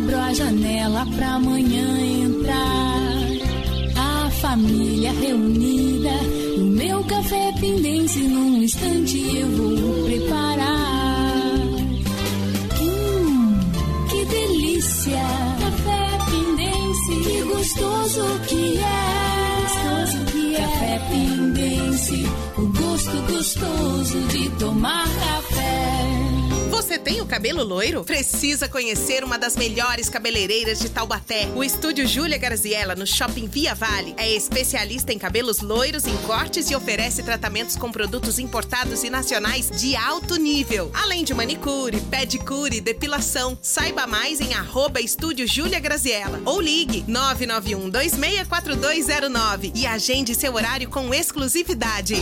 abro a janela pra amanhã entrar. A família reunida, o meu café pendência, num instante eu vou preparar. Hum, que delícia! Café pendência, que gostoso que é! Gostoso que é! Café pendência, o gosto gostoso de tomar café. Tem o cabelo loiro? Precisa conhecer uma das melhores cabeleireiras de Taubaté. O estúdio Júlia Garziella, no Shopping Via Vale, é especialista em cabelos loiros, em cortes e oferece tratamentos com produtos importados e nacionais de alto nível. Além de manicure, pedicure depilação. Saiba mais em arroba estúdio Júlia Graziella ou ligue 991 264209 e agende seu horário com exclusividade.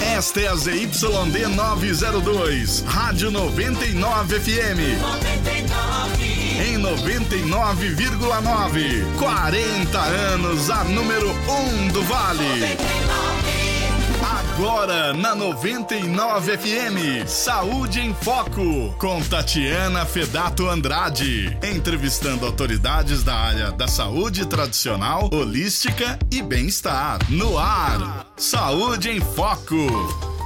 Esta é a ZYD 902, Rádio 99 FM. 99. Em 99,9. 40 anos, a número 1 um do Vale. 99. Agora na 99 FM, Saúde em Foco, com Tatiana Fedato Andrade, entrevistando autoridades da área da saúde tradicional, holística e bem-estar. No ar, Saúde em Foco.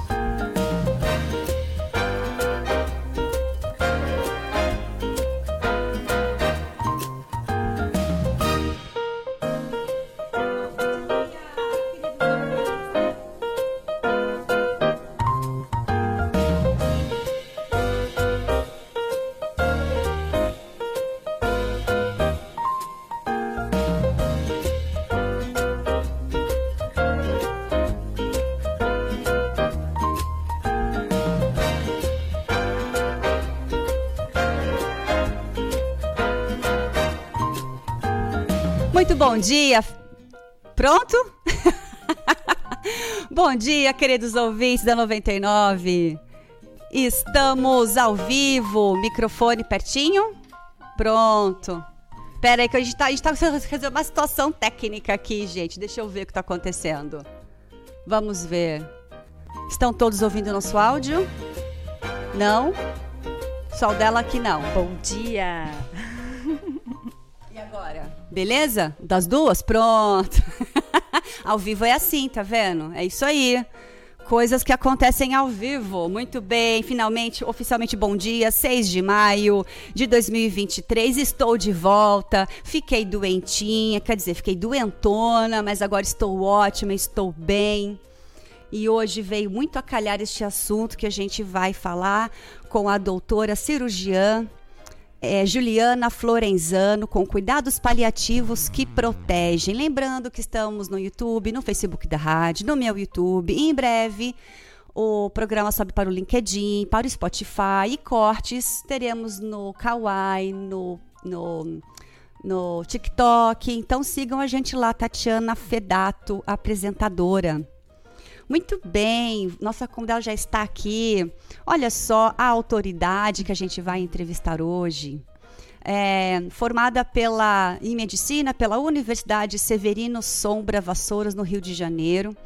Bom dia. Pronto? bom dia, queridos ouvintes da 99. Estamos ao vivo, microfone pertinho? Pronto. Pera aí que a gente tá, a gente tá resolvendo uma situação técnica aqui, gente. Deixa eu ver o que tá acontecendo. Vamos ver. Estão todos ouvindo nosso áudio? Não? Só o dela aqui não. Bom dia. Beleza? Das duas? Pronto. ao vivo é assim, tá vendo? É isso aí. Coisas que acontecem ao vivo. Muito bem, finalmente, oficialmente bom dia, 6 de maio de 2023. Estou de volta. Fiquei doentinha, quer dizer, fiquei doentona, mas agora estou ótima, estou bem. E hoje veio muito a calhar este assunto que a gente vai falar com a doutora cirurgiã é, Juliana Florenzano com cuidados paliativos que protegem. Lembrando que estamos no YouTube, no Facebook da rádio, no meu YouTube. E em breve o programa sobe para o LinkedIn, para o Spotify e cortes teremos no Kawaii, no, no, no TikTok. Então sigam a gente lá, Tatiana Fedato, apresentadora. Muito bem, nossa convidada já está aqui. Olha só a autoridade que a gente vai entrevistar hoje. É, formada pela, em medicina pela Universidade Severino Sombra Vassouras, no Rio de Janeiro.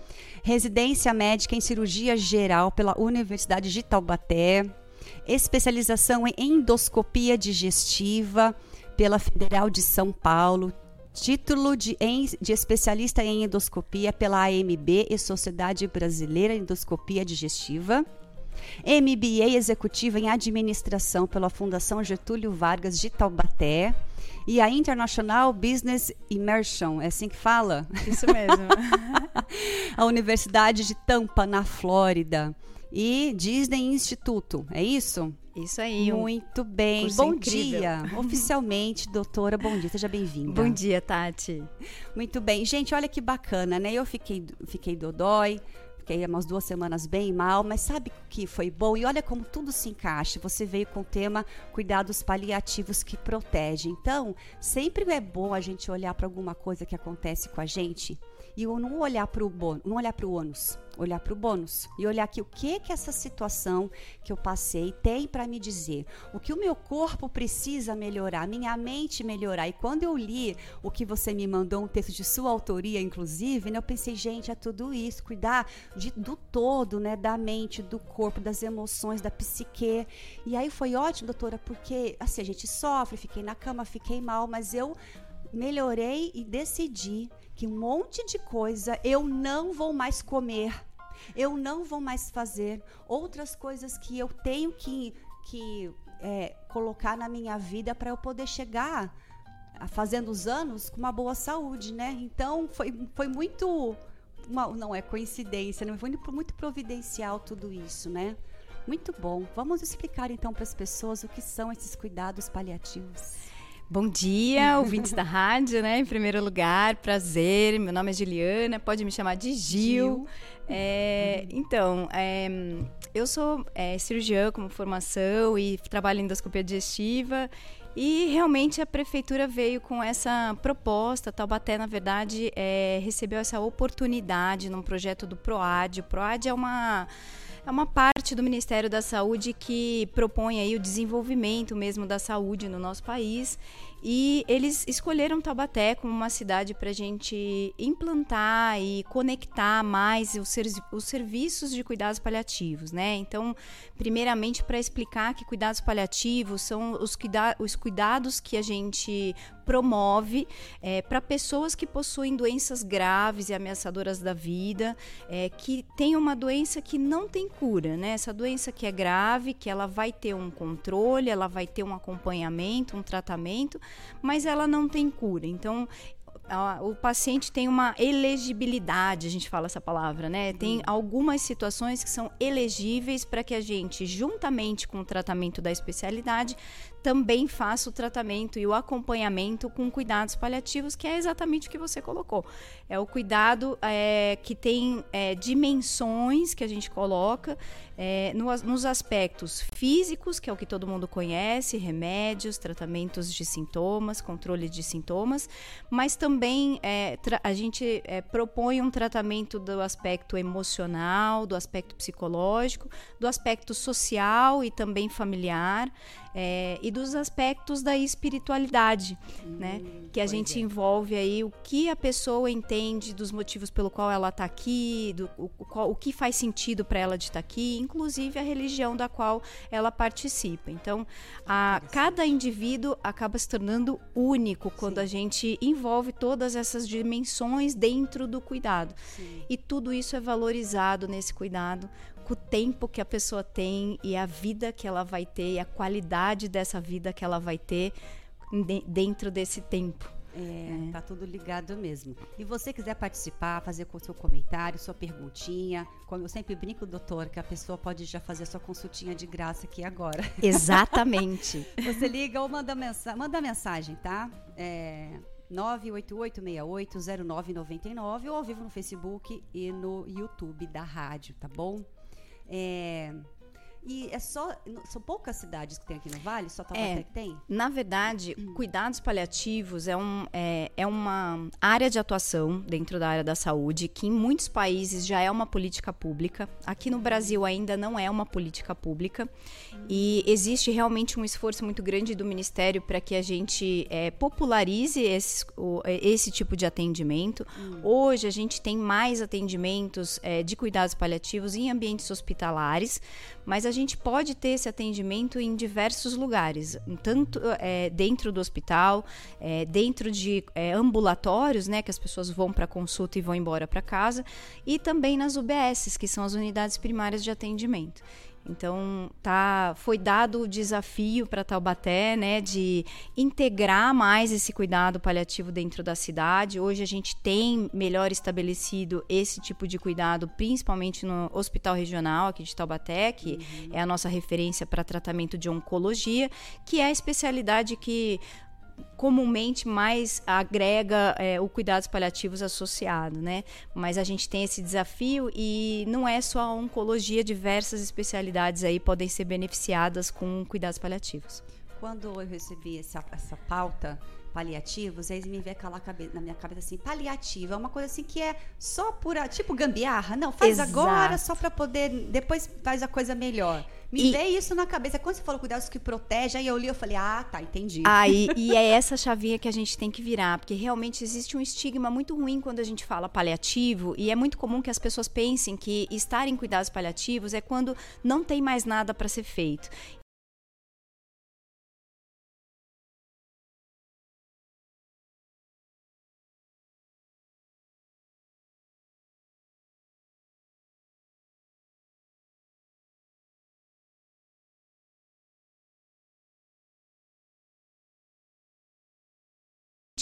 Residência médica em cirurgia geral pela Universidade de Taubaté. Especialização em endoscopia digestiva pela Federal de São Paulo título de, em, de especialista em endoscopia pela AMB e Sociedade Brasileira de Endoscopia Digestiva. MBA executiva em administração pela Fundação Getúlio Vargas de Taubaté e a International Business Immersion, é assim que fala? Isso mesmo. a Universidade de Tampa, na Flórida. E Disney Instituto, é isso? Isso aí. Muito bem. Bom incrível. dia. Oficialmente, doutora, bom dia. Seja bem-vinda. Bom dia, Tati. Muito bem. Gente, olha que bacana, né? Eu fiquei, fiquei dodói, fiquei umas duas semanas bem mal, mas sabe que foi bom? E olha como tudo se encaixa. Você veio com o tema cuidados paliativos que protegem. Então, sempre é bom a gente olhar para alguma coisa que acontece com a gente e eu não olhar para o bônus, não olhar para o ônus, olhar para o bônus e olhar que o que que essa situação que eu passei tem para me dizer, o que o meu corpo precisa melhorar, minha mente melhorar. E quando eu li o que você me mandou, um texto de sua autoria, inclusive, né, eu pensei, gente, é tudo isso, cuidar de, do todo, né, da mente, do corpo, das emoções, da psique. E aí foi ótimo, doutora, porque assim a gente sofre, fiquei na cama, fiquei mal, mas eu melhorei e decidi que um monte de coisa eu não vou mais comer, eu não vou mais fazer outras coisas que eu tenho que, que é, colocar na minha vida para eu poder chegar fazendo os anos com uma boa saúde, né? Então foi, foi muito uma, não é coincidência, não né? foi muito providencial tudo isso, né? Muito bom. Vamos explicar então para as pessoas o que são esses cuidados paliativos. Bom dia, ouvintes da rádio, né? Em primeiro lugar, prazer. Meu nome é Juliana, pode me chamar de Gil. Gil. É, então, é, eu sou é, cirurgiã como formação e trabalho em endoscopia digestiva. E realmente a prefeitura veio com essa proposta. Taubaté, na verdade, é, recebeu essa oportunidade num projeto do PROAD. O PROAD é uma é uma parte do Ministério da Saúde que propõe aí o desenvolvimento mesmo da saúde no nosso país e eles escolheram Taubaté como uma cidade para a gente implantar e conectar mais os, ser, os serviços de cuidados paliativos, né? Então, primeiramente, para explicar que cuidados paliativos são os, cuida os cuidados que a gente promove é, para pessoas que possuem doenças graves e ameaçadoras da vida, é, que tem uma doença que não tem cura, né? Essa doença que é grave, que ela vai ter um controle, ela vai ter um acompanhamento, um tratamento, mas ela não tem cura. Então, o paciente tem uma elegibilidade, a gente fala essa palavra, né? Tem uhum. algumas situações que são elegíveis para que a gente, juntamente com o tratamento da especialidade, também faça o tratamento e o acompanhamento com cuidados paliativos, que é exatamente o que você colocou. É o cuidado é, que tem é, dimensões que a gente coloca é, no, nos aspectos físicos, que é o que todo mundo conhece, remédios, tratamentos de sintomas, controle de sintomas, mas também a gente propõe um tratamento do aspecto emocional, do aspecto psicológico, do aspecto social e também familiar é, e dos aspectos da espiritualidade, hum, né? Que a gente é. envolve aí o que a pessoa entende dos motivos pelo qual ela está aqui, do, o, o, o, que faz sentido para ela de estar tá aqui, inclusive a religião da qual ela participa. Então, a, cada indivíduo acaba se tornando único quando Sim. a gente envolve todas essas dimensões dentro do cuidado. Sim. E tudo isso é valorizado nesse cuidado o tempo que a pessoa tem e a vida que ela vai ter e a qualidade dessa vida que ela vai ter dentro desse tempo. É, é, tá tudo ligado mesmo. E você quiser participar, fazer com o seu comentário, sua perguntinha, como eu sempre brinco, doutor, que a pessoa pode já fazer sua consultinha de graça aqui agora. Exatamente. você liga ou manda, mensa manda mensagem, tá? É, 988680999 ou ao vivo no Facebook e no YouTube da rádio, tá bom? É, e é só. São poucas cidades que tem aqui no Vale, só Taubaté é, que tem? Na verdade, hum. cuidados paliativos é, um, é, é uma área de atuação dentro da área da saúde que em muitos países já é uma política pública. Aqui no Brasil ainda não é uma política pública. Hum. E existe realmente um esforço muito grande do Ministério para que a gente é, popularize esse, o, esse tipo de atendimento. Hum. Hoje a gente tem mais atendimentos é, de cuidados paliativos em ambientes hospitalares, mas a gente pode ter esse atendimento em diversos lugares, tanto é, dentro do hospital, é, dentro de é, ambulatórios, né, que as pessoas vão para consulta e vão embora para casa, e também nas UBSs, que são as unidades primárias de atendimento. Então, tá, foi dado o desafio para Taubaté, né, de integrar mais esse cuidado paliativo dentro da cidade. Hoje a gente tem melhor estabelecido esse tipo de cuidado, principalmente no Hospital Regional aqui de Taubaté, que uhum. é a nossa referência para tratamento de oncologia, que é a especialidade que comumente mais agrega é, o cuidados paliativos associado, né? Mas a gente tem esse desafio e não é só a oncologia, diversas especialidades aí podem ser beneficiadas com cuidados paliativos. quando eu recebi essa, essa pauta paliativos, aí me vê aquela cabeça, na minha cabeça assim, paliativo, é uma coisa assim que é só por, tipo gambiarra, não, faz Exato. agora só para poder, depois faz a coisa melhor. Me E- veio isso na cabeça. Quando você falou cuidados que protege, aí eu li, eu falei, ah, tá, entendi. Aí, e é essa chavinha que a gente tem que virar, porque realmente existe um estigma muito ruim quando a gente fala paliativo, e é muito comum que as pessoas pensem que estar em cuidados paliativos é quando não tem mais nada para ser feito.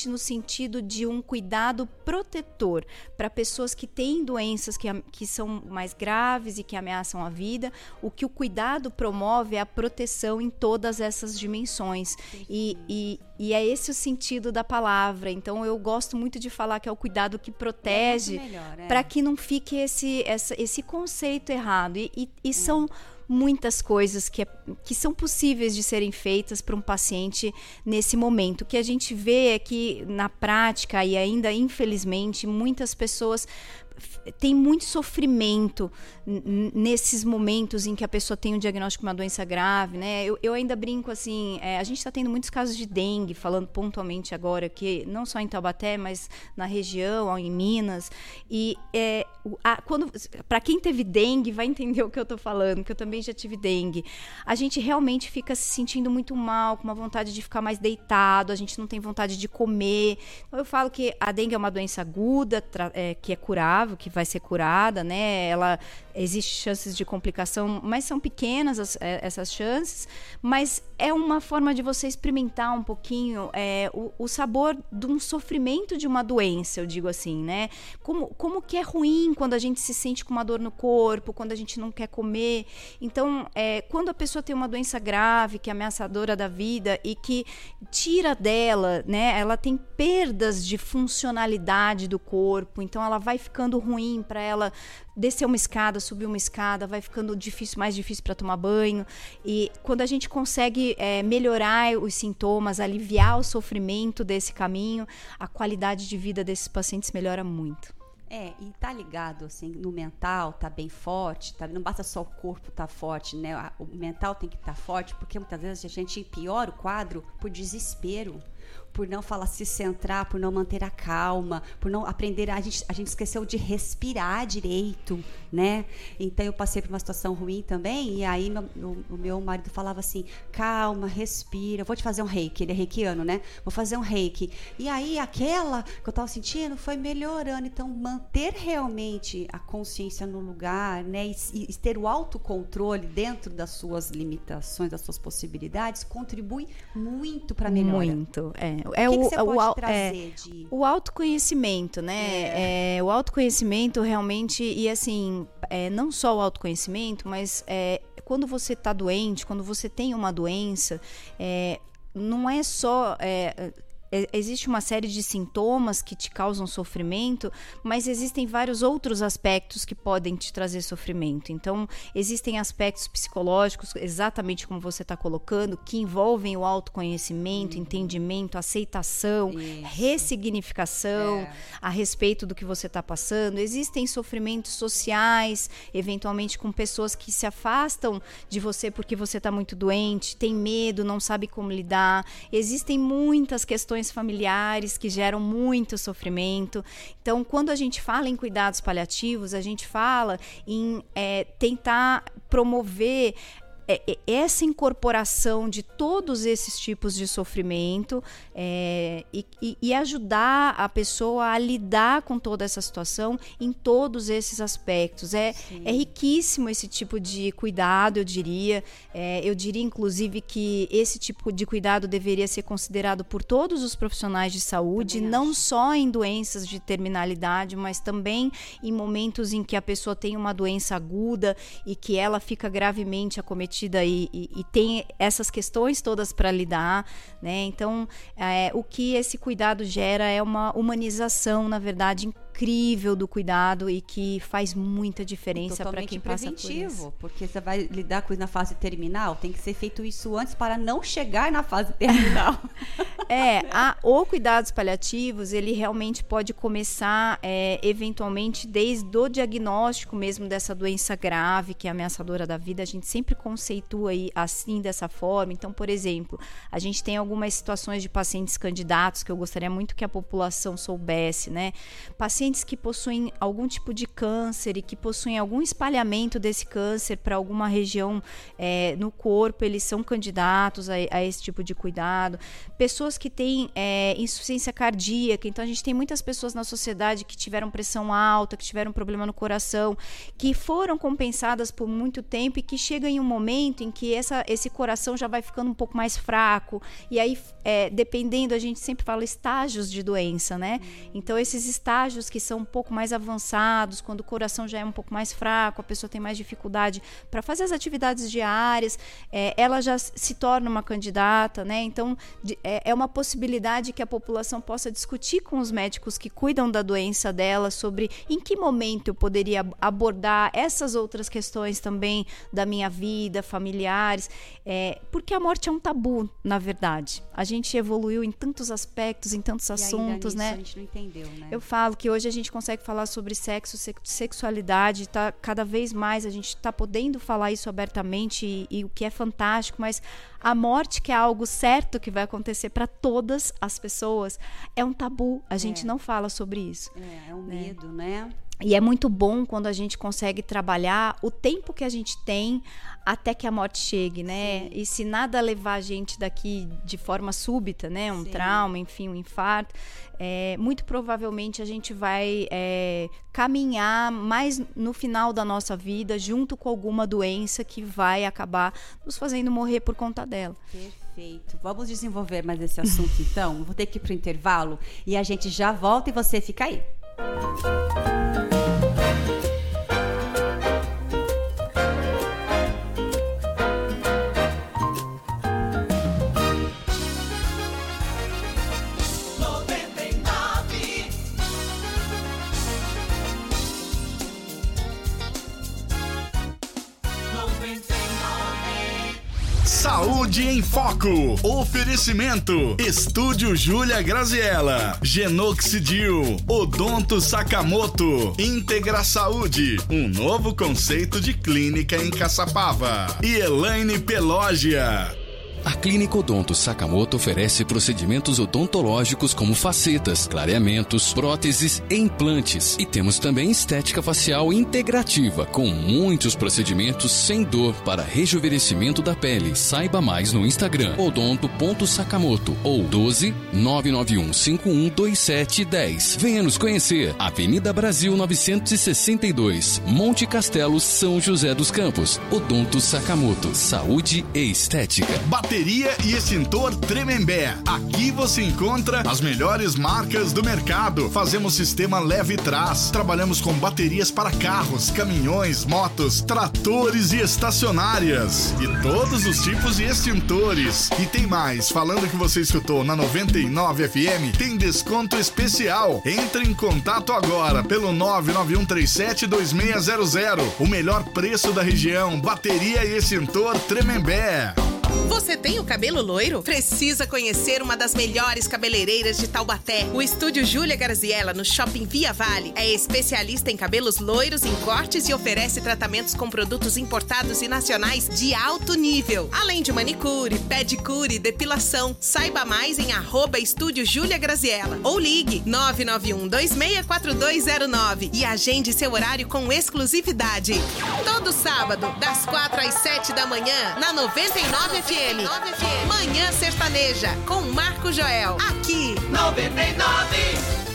No sentido de um cuidado protetor para pessoas que têm doenças que, que são mais graves e que ameaçam a vida. O que o cuidado promove é a proteção em todas essas dimensões. E, e, e é esse o sentido da palavra. Então eu gosto muito de falar que é o cuidado que protege É é. para que não fique esse, essa- esse conceito errado. E, e- e são muitas coisas que, é- que são possíveis de serem feitas para um paciente nesse momento. O que a gente vê é que, na prática, e ainda infelizmente, muitas pessoas têm muito sofrimento nesses momentos em que a pessoa tem um diagnóstico de uma doença grave, né? Eu, eu ainda brinco assim, é, a gente está tendo muitos casos de dengue, falando pontualmente agora, que não só em Taubaté, mas na região, em Minas. E é, a- quando para quem teve dengue vai entender o que eu estou falando, que eu também já tive dengue. A gente realmente fica se sentindo muito mal, com uma vontade de ficar mais deitado, a gente não tem vontade de comer. Então, eu falo que a dengue é uma doença aguda, é, que é curável, que vai ser curada, né? Ela existe chances de complicação, mas são pequenas as- é, essas chances. Mas é uma forma de você experimentar um pouquinho é, o, o sabor de um sofrimento de uma doença, eu digo assim, né? Como, como que é ruim quando a gente se sente com uma dor no corpo, quando a gente não quer comer. Então, é, quando a pessoa tem uma doença grave, que é ameaçadora da vida e que tira dela, né? Ela tem perdas de funcionalidade do corpo, então ela vai ficando ruim para ela descer uma escada, subir uma escada, vai ficando difícil, mais difícil para tomar banho. E quando a gente consegue é, melhorar os sintomas, aliviar o sofrimento desse caminho, a qualidade de vida desses pacientes melhora muito. É, e tá ligado, assim, no mental, tá bem forte, tá, não basta só o corpo tá forte, né? O mental tem que estar forte, porque muitas vezes a gente piora o quadro por desespero, por não falar se centrar, por não manter a calma, por não aprender, a gente, a gente esqueceu de respirar direito, né? Então eu passei por uma situação ruim também, e aí meu- o, meu marido falava assim, calma, respira, vou te fazer um reiki, ele é reikiano, né? Vou fazer um reiki. E aí aquela que eu tava sentindo foi melhorando, então manter realmente a consciência no lugar, né? E, e ter o autocontrole dentro das suas limitações, das suas possibilidades, contribui muito para melhora. Muito. É, é que, o, que você é o é, de... O autoconhecimento, né? É, o autoconhecimento realmente, e assim, é, não só o autoconhecimento, mas é, quando você está doente, quando você tem uma doença, é, não é só. é, é, existe uma série de sintomas que te causam sofrimento, mas existem vários outros aspectos que podem te trazer sofrimento. Então, existem aspectos psicológicos, exatamente como você está colocando, que envolvem o autoconhecimento, entendimento, aceitação, Isso. ressignificação É. a respeito do que você está passando. Existem sofrimentos sociais, eventualmente com pessoas que se afastam de você porque você está muito doente, tem medo, não sabe como lidar. Existem muitas questões familiares que geram muito sofrimento. Então, quando a gente fala em cuidados paliativos, a gente fala em é, tentar promover essa incorporação de todos esses tipos de sofrimento é, e, e- e ajudar a pessoa a lidar com toda essa situação em todos esses aspectos. É, é riquíssimo esse tipo de cuidado, eu diria. É, eu diria, inclusive, que esse tipo de cuidado deveria ser considerado por todos os profissionais de saúde, Também não acho. só em doenças de terminalidade, mas também em momentos em que a pessoa tem uma doença aguda e que ela fica gravemente acometida e, e- e tem essas questões todas para lidar, né? Então, é, o que esse cuidado gera é uma humanização, na verdade, incrível do cuidado e que faz muita diferença para quem passa por isso. Porque você vai lidar com isso na fase terminal, tem que ser feito isso antes para não chegar na fase terminal. é, a, o cuidados paliativos, ele realmente pode começar é, eventualmente desde o diagnóstico mesmo dessa doença grave, que é ameaçadora da vida. A gente sempre conceitua aí assim, dessa forma. Então, por exemplo, a gente tem algumas situações de pacientes candidatos que eu gostaria muito que a população soubesse, né? Pacientes que possuem algum tipo de câncer e que possuem algum espalhamento desse câncer para alguma região é, no corpo, eles são candidatos a, a, esse tipo de cuidado. Pessoas que têm é, insuficiência cardíaca, então a gente tem muitas pessoas na sociedade que tiveram pressão alta, que tiveram problema no coração, que foram compensadas por muito tempo e que chega em um momento em que essa, esse coração já vai ficando um pouco mais fraco, e aí, é, dependendo, a gente sempre fala estágios de doença, né? Então, esses estágios que são um pouco mais avançados, quando o coração já é um pouco mais fraco, a pessoa tem mais dificuldade para fazer as atividades diárias, é, ela já se torna uma candidata, né? Então, de, é, é uma possibilidade que a população possa discutir com os médicos que cuidam da doença dela sobre em que momento eu poderia abordar essas outras questões também da minha vida, familiares, é, porque a morte é um tabu, na verdade. A gente evoluiu em tantos aspectos, em tantos e assuntos, né? A gente não entendeu, né? Eu falo que hoje a gente consegue falar sobre sexo, sexualidade, tá cada vez mais a gente está podendo falar isso abertamente e, e o que é fantástico, mas a morte, que é algo certo que vai acontecer para todas as pessoas, é um tabu. A gente É. não fala sobre isso. É, é um medo, né? E é muito bom quando a gente consegue trabalhar o tempo que a gente tem até que a morte chegue, né? E se nada levar a gente daqui de forma súbita, né? Um Sim. trauma, enfim, um infarto, é, muito provavelmente a gente vai é, caminhar mais no final da nossa vida junto com alguma doença que vai acabar nos fazendo morrer por conta dela. Perfeito. Vamos desenvolver mais esse assunto, então. Vou ter que ir para o intervalo e a gente já volta e você fica aí. Música Saúde em Foco. Oferecimento. Estúdio Júlia Graziella. Genoxidil. Odonto Sakamoto. Integra Saúde. Um novo conceito de clínica em Caçapava. E Elaine Pelógia. A Clínica Odonto Sakamoto oferece procedimentos odontológicos como facetas, clareamentos, próteses e implantes. E temos também estética facial integrativa, com muitos procedimentos sem dor para rejuvenescimento da pele. Saiba mais no Instagram odonto.sakamoto ou 12 991 51 2710. Venha nos conhecer. Avenida Brasil 962, Monte Castelo, São José dos Campos. Odonto Sakamoto, saúde e estética. Bateria e extintor Tremembé. Aqui você encontra as melhores marcas do mercado. Fazemos sistema leve e trás. Trabalhamos com baterias para carros, caminhões, motos, tratores e estacionárias. E todos os tipos de extintores. E tem mais, falando que você escutou na 99 FM, tem desconto especial. Entre em contato agora pelo 991372600. O melhor preço da região. Bateria e extintor Tremembé. Você tem o cabelo loiro? Precisa conhecer uma das melhores cabeleireiras de Taubaté. O estúdio Júlia Garziella, no Shopping Via Vale, é especialista em cabelos loiros, em cortes e oferece tratamentos com produtos importados e nacionais de alto nível. Além de manicure, pedicure, depilação. Saiba mais em arroba estúdio Júlia Graziella ou ligue 991 264209 e agende seu horário com exclusividade. Todo sábado, das 4 às 7 da manhã, na 99 FM. Manhã Sertaneja, com Marco Joel. Aqui. 99.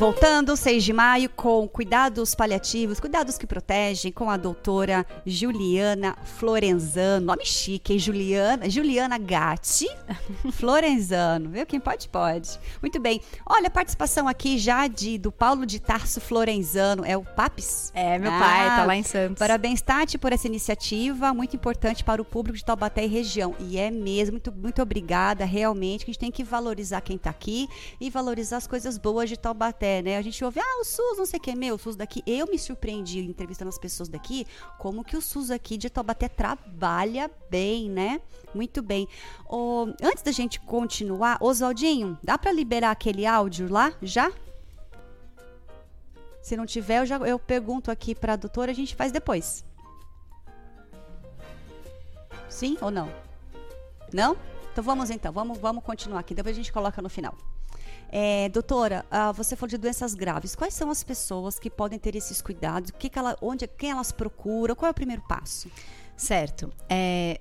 Voltando, 6 de maio, com cuidados paliativos, cuidados que protegem, com a doutora Juliana Florenzano. Nome chique, hein? Juliana, Juliana Gatti Florenzano. Viu? Quem pode, pode. Muito bem. Olha, a participação aqui já de, do Paulo de Tarso Florenzano. É o Papis? É, meu ah, pai, tá lá em Santos. Parabéns, Tati, por essa iniciativa, muito importante para o público de Taubaté e região. E é mesmo, muito, muito obrigada, realmente, que a gente tem que valorizar quem está aqui e valorizar as coisas boas de Taubaté né? A gente ouve, ah, o SUS, não sei o que, meu, o SUS daqui. Eu me surpreendi entrevistando as pessoas daqui, como que o SUS aqui de Taubaté trabalha bem, né? Muito bem. Oh, antes da gente continuar, Oswaldinho, dá para liberar aquele áudio lá já? Se não tiver, eu, já, eu pergunto aqui para a doutora, a gente faz depois. Sim ou não? Não? Então vamos então, vamos, vamos continuar aqui, depois a gente coloca no final. É, doutora, uh, você falou de doenças graves. Quais são as pessoas que podem ter esses cuidados? Que, que ela, onde, quem elas procuram? Qual é o primeiro passo? Certo. É,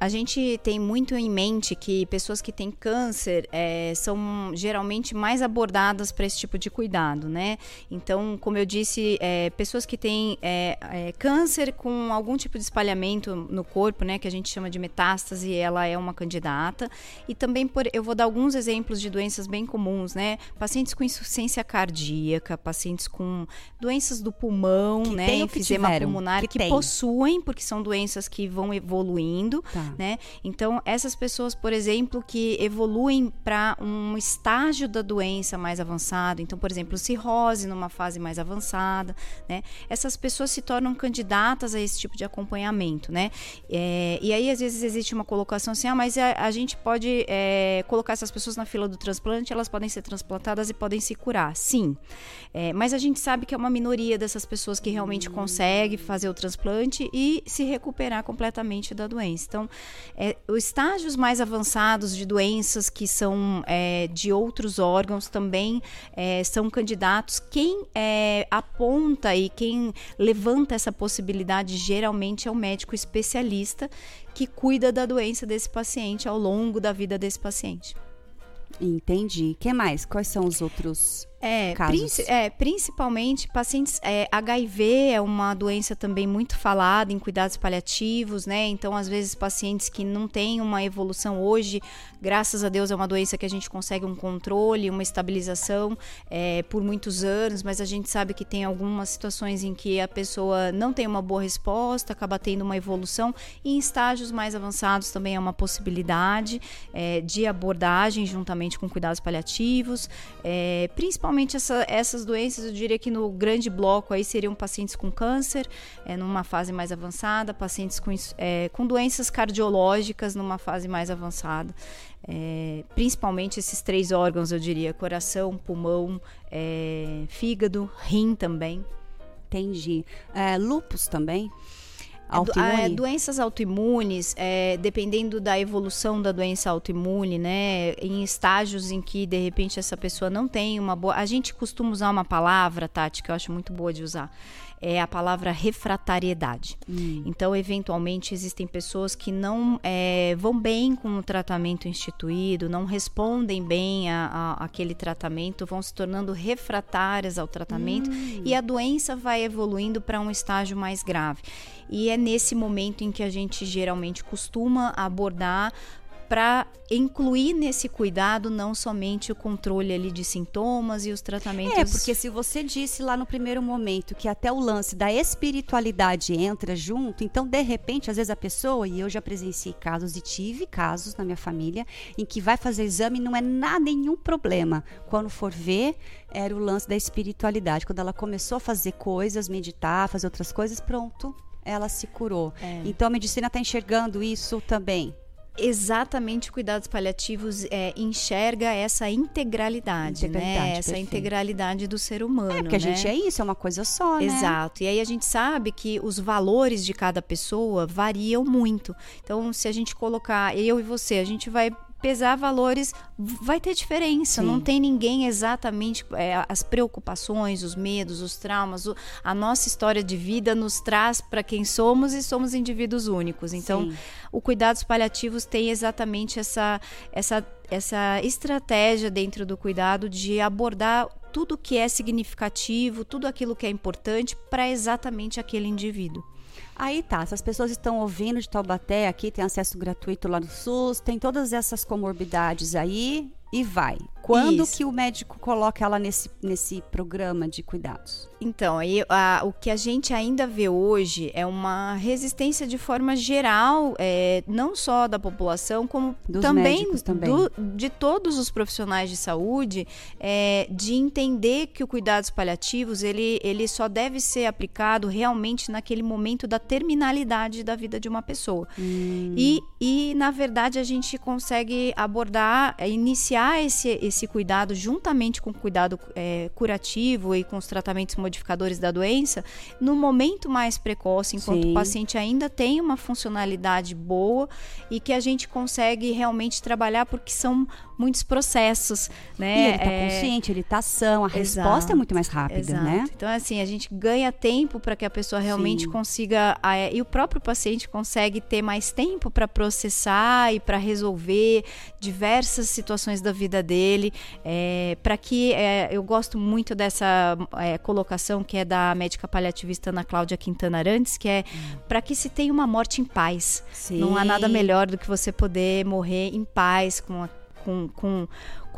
a gente tem muito em mente que pessoas que têm câncer é, são geralmente mais abordadas para esse tipo de cuidado, né? Então, como eu disse, é, pessoas que têm é, é, câncer com algum tipo de espalhamento no corpo, né, que a gente chama de metástase, ela é uma candidata. E também por, eu vou dar alguns exemplos de doenças bem comuns, né? Pacientes com insuficiência cardíaca, pacientes com doenças do pulmão, que né, enfisema pulmonar, que, que possuem, porque são doenças que vão evoluindo. Tá né? Então, essas pessoas, por exemplo, que evoluem para um estágio da doença mais avançado, então, por exemplo, cirrose numa fase mais avançada, né? Essas pessoas se tornam candidatas a esse tipo de acompanhamento, né? É, e aí, às vezes, existe uma colocação assim, ah, mas a, a gente pode é, colocar essas pessoas na fila do transplante, elas podem ser transplantadas e podem se curar. Sim. É, mas a gente sabe que é uma minoria dessas pessoas que realmente consegue fazer o transplante e se recuperar completamente da doença. Então, é, os estágios mais avançados de doenças que são é, de outros órgãos também é, são candidatos. Quem é, aponta e quem levanta essa possibilidade geralmente é o médico especialista que cuida da doença desse paciente ao longo da vida desse paciente. Entendi. que mais? Quais são os outros é, é, principalmente pacientes. É, HIV é uma doença também muito falada em cuidados paliativos, né? Então, às vezes, pacientes que não têm uma evolução hoje, graças a Deus, é uma doença que a gente consegue um controle, uma estabilização é, por muitos anos, mas a gente sabe que tem algumas situações em que a pessoa não tem uma boa resposta, acaba tendo uma evolução, e em estágios mais avançados também é uma possibilidade é, de abordagem juntamente com cuidados paliativos, é, principalmente principalmente essa, essas doenças, eu diria que no grande bloco aí seriam pacientes com câncer, é, numa fase mais avançada, pacientes com, é, com doenças cardiológicas numa fase mais avançada. É, principalmente esses três órgãos, eu diria: coração, pulmão, é, fígado, rim também. Entendi. É, lupus também? Autoimune? É, doenças autoimunes, é, dependendo da evolução da doença autoimune, né? Em estágios em que, de repente, essa pessoa não tem uma boa. A gente costuma usar uma palavra, Tati, que eu acho muito boa de usar é a palavra refratariedade. Hum. Então, eventualmente, existem pessoas que não é, vão bem com o tratamento instituído, não respondem bem a, a aquele tratamento, vão se tornando refratárias ao tratamento hum. e a doença vai evoluindo para um estágio mais grave. E é nesse momento em que a gente geralmente costuma abordar para incluir nesse cuidado não somente o controle ali de sintomas e os tratamentos. É, porque se você disse lá no primeiro momento que até o lance da espiritualidade entra junto, então de repente, às vezes a pessoa, e eu já presenciei casos e tive casos na minha família, em que vai fazer exame e não é nada, nenhum problema. Quando for ver, era o lance da espiritualidade. Quando ela começou a fazer coisas, meditar, fazer outras coisas, pronto, ela se curou. É. Então a medicina está enxergando isso também exatamente cuidados paliativos é, enxerga essa integralidade, né? integralidade né? Essa integralidade do ser humano. É, porque né? a gente é isso, é uma coisa só, né? Exato. E aí a gente sabe que os valores de cada pessoa variam muito. Então, se a gente colocar eu e você, a gente vai pesar valores, vai ter diferença. Sim. Não tem ninguém exatamente. É, as preocupações, os medos, os traumas, o, a nossa história de vida nos traz para quem somos e somos indivíduos únicos. Então, Sim. o cuidados paliativos tem exatamente essa, essa, essa estratégia dentro do cuidado de abordar tudo que é significativo, tudo aquilo que é importante para exatamente aquele indivíduo. Aí tá, se as pessoas estão ouvindo de Taubaté, aqui tem acesso gratuito lá no SUS, tem todas essas comorbidades aí e vai. Quando Isso. que o médico coloca ela nesse, nesse programa de cuidados? Então, aí, a, o que a gente ainda vê hoje é uma resistência de forma geral, é, não só da população, como Dos também, também. Do, de todos os profissionais de saúde, é, de entender que o cuidados paliativos ele, ele só deve ser aplicado realmente naquele momento da terminalidade da vida de uma pessoa. Hum. E, e, na verdade, a gente consegue abordar, iniciar esse, esse esse cuidado juntamente com o cuidado é, curativo e com os tratamentos modificadores da doença no momento mais precoce, enquanto Sim. o paciente ainda tem uma funcionalidade boa e que a gente consegue realmente trabalhar porque são muitos processos, né? E ele está é... consciente, ele está são, a Exato. resposta é muito mais rápida, Exato. né? Então, assim, a gente ganha tempo para que a pessoa realmente Sim. consiga, e o próprio paciente consegue ter mais tempo para processar e para resolver diversas situações da vida dele, é, para que é, eu gosto muito dessa é, colocação que é da médica paliativista Ana Cláudia Quintana Arantes, que é hum. para que se tenha uma morte em paz. Sim. Não há nada melhor do que você poder morrer em paz com a com, com,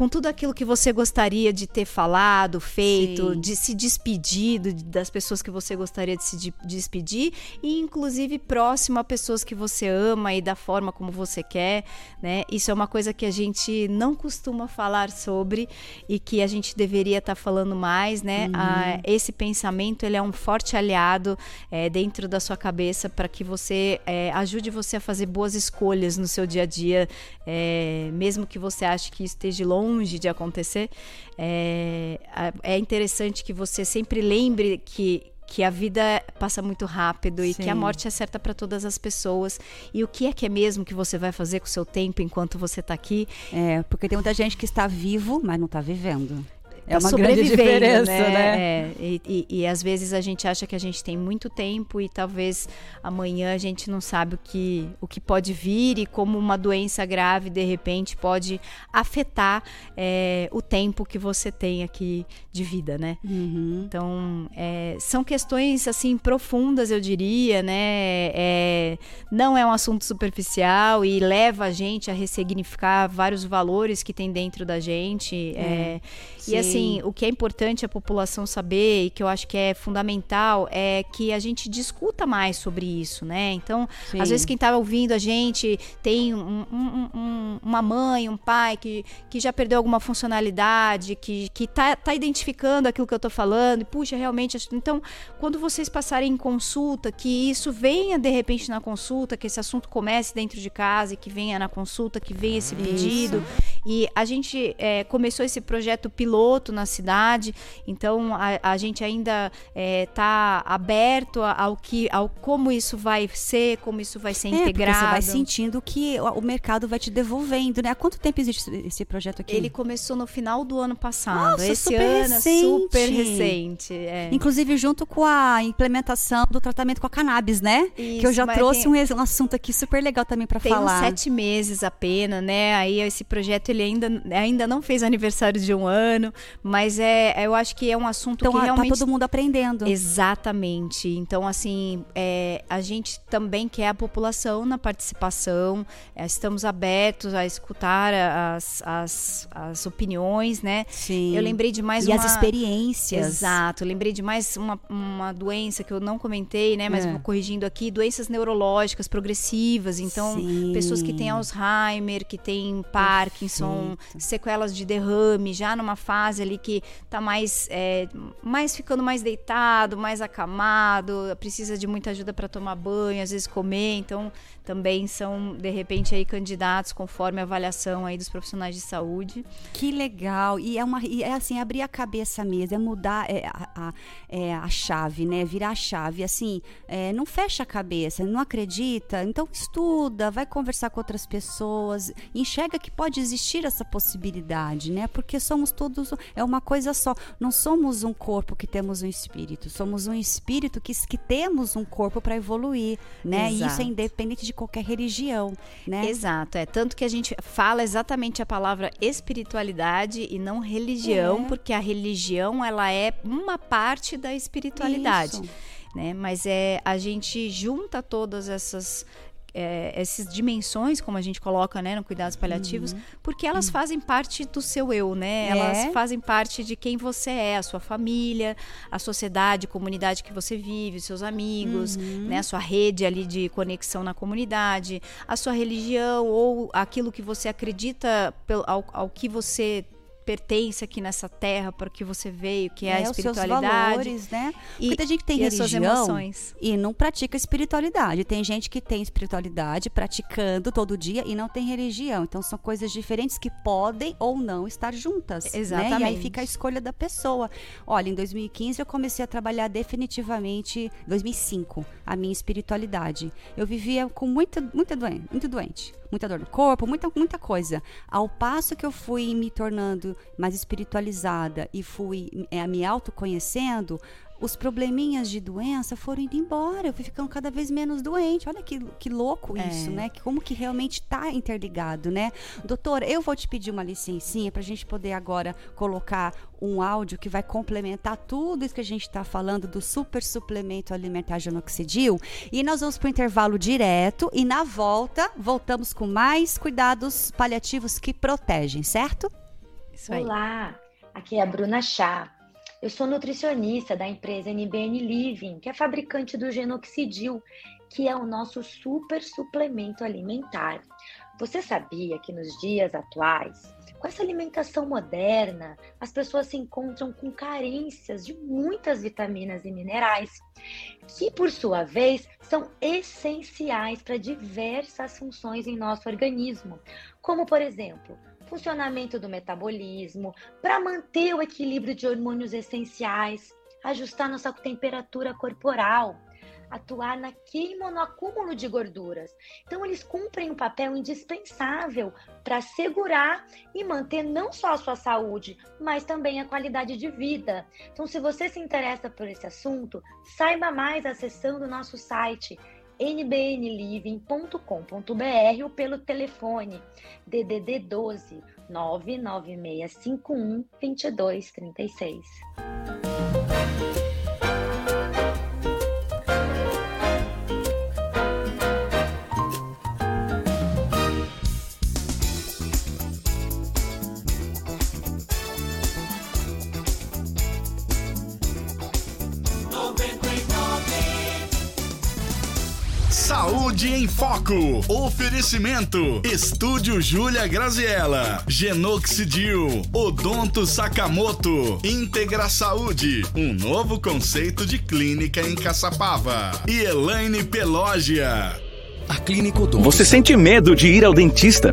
com tudo aquilo que você gostaria de ter falado, feito, Sim. de se despedido das pessoas que você gostaria de se despedir e inclusive próximo a pessoas que você ama e da forma como você quer, né? Isso é uma coisa que a gente não costuma falar sobre e que a gente deveria estar tá falando mais, né? Uhum. Ah, esse pensamento ele é um forte aliado é, dentro da sua cabeça para que você é, ajude você a fazer boas escolhas no seu dia a dia, é, mesmo que você ache que esteja longe longe de acontecer, é, é interessante que você sempre lembre que que a vida passa muito rápido e Sim. que a morte é certa para todas as pessoas. E o que é que é mesmo que você vai fazer com o seu tempo enquanto você está aqui? É, porque tem muita gente que está vivo, mas não está vivendo. É uma grande diferença, né? né? É, e, e, e, às vezes a gente acha que a gente tem muito tempo e talvez amanhã a gente não sabe o que, o que pode vir e como uma doença grave de repente pode afetar é, o tempo que você tem aqui de vida, né? Uhum. Então é, são questões assim profundas, eu diria, né? É, não é um assunto superficial e leva a gente a ressignificar vários valores que tem dentro da gente. É, e assim, o que é importante a população saber e que eu acho que é fundamental é que a gente discuta mais sobre isso, né? Então, Sim. às vezes quem está ouvindo a gente tem um, um, um, uma mãe, um pai que, que já perdeu alguma funcionalidade, que, que tá, tá identificando aquilo que eu estou falando, e puxa, realmente. Então, quando vocês passarem em consulta, que isso venha de repente na consulta, que esse assunto comece dentro de casa e que venha na consulta, que venha esse pedido. Isso. E a gente é, começou esse projeto piloto piloto na cidade, então a, a gente ainda está é, aberto ao que, ao como isso vai ser, como isso vai ser é, integrado. Você vai sentindo que o mercado vai te devolvendo, né? Há quanto tempo existe esse projeto aqui? Ele começou no final do ano passado. Nossa, esse super ano recente. super recente. É. Inclusive junto com a implementação do tratamento com a cannabis, né? Isso, que eu já trouxe tem... um, um, assunto aqui super legal também para falar. Tem sete meses apenas, né? Aí esse projeto ele ainda, ainda não fez aniversário de um ano ano, mas é, eu acho que é um assunto então, que realmente... tá todo mundo aprendendo. Exatamente. Então, assim, é, a gente também quer a população na participação, é, estamos abertos a escutar as, as, as opiniões, né? Sim. Eu lembrei de mais e uma... as experiências. Exato. Eu lembrei de mais uma, uma doença que eu não comentei, né? Mas é. vou corrigindo aqui, doenças neurológicas progressivas. Então, Sim. pessoas que têm Alzheimer, que têm Parkinson, Perfeito. sequelas de derrame, já numa fase ali que tá mais, é, mais ficando mais deitado, mais acamado, precisa de muita ajuda para tomar banho, às vezes comer, então também são de repente aí candidatos conforme a avaliação aí dos profissionais de saúde. Que legal! E é uma e é assim abrir a cabeça mesmo, é mudar é, a, é, a chave, né? Virar a chave, assim, é, não fecha a cabeça, não acredita, então estuda, vai conversar com outras pessoas, enxerga que pode existir essa possibilidade, né? Porque somos todos é uma coisa só. Não somos um corpo que temos um espírito, somos um espírito que, que temos um corpo para evoluir, né? E isso é independente de qualquer religião, né? Exato, é tanto que a gente fala exatamente a palavra espiritualidade e não religião, é. porque a religião ela é uma parte da espiritualidade. Isso. Né? Mas é a gente junta todas essas é, essas dimensões, como a gente coloca né, no cuidados paliativos, uhum. porque elas uhum. fazem parte do seu eu, né? É. Elas fazem parte de quem você é, a sua família, a sociedade, comunidade que você vive, seus amigos, uhum. né, a sua rede ali de conexão na comunidade, a sua religião ou aquilo que você acredita ao, ao que você pertence aqui nessa terra para que você veio, que é, é a espiritualidade. Os valores, né? E, tem gente que tem religião e não pratica espiritualidade. Tem gente que tem espiritualidade praticando todo dia e não tem religião. Então são coisas diferentes que podem ou não estar juntas. Exatamente. Né? E aí fica a escolha da pessoa. Olha, em 2015 eu comecei a trabalhar definitivamente, 2005, a minha espiritualidade. Eu vivia com muita, muita doente, muito doente muita dor no corpo, muita, muita coisa. Ao passo que eu fui me tornando mais espiritualizada e fui é, me autoconhecendo, os probleminhas de doença foram indo embora. Eu fui ficando cada vez menos doente. Olha que, que louco é. isso, né? Que, como que realmente está interligado, né? Doutor, eu vou te pedir uma licencinha para a gente poder agora colocar um áudio que vai complementar tudo isso que a gente está falando do super suplemento alimentar genoxidil. E nós vamos para o intervalo direto e na volta voltamos com mais cuidados paliativos que protegem, certo? Isso aí. Olá, aqui é a Bruna Chá eu sou nutricionista da empresa NBN Living, que é fabricante do Genoxidil, que é o nosso super suplemento alimentar. Você sabia que nos dias atuais, com essa alimentação moderna, as pessoas se encontram com carências de muitas vitaminas e minerais, que por sua vez são essenciais para diversas funções em nosso organismo, como por exemplo, funcionamento do metabolismo, para manter o equilíbrio de hormônios essenciais, ajustar nossa temperatura corporal, atuar na queima no acúmulo de gorduras. Então, eles cumprem um papel indispensável para segurar e manter não só a sua saúde, mas também a qualidade de vida. Então, se você se interessa por esse assunto, saiba mais acessando o nosso site nbnliving.com.br ou pelo telefone DDD 12 99651 2236. Saúde em Foco. Oferecimento. Estúdio Júlia Graziella. Genoxidil. Odonto Sakamoto. Integra Saúde. Um novo conceito de clínica em Caçapava. E Elaine Pelógia. A Clínica Odonto. Você sente medo de ir ao dentista?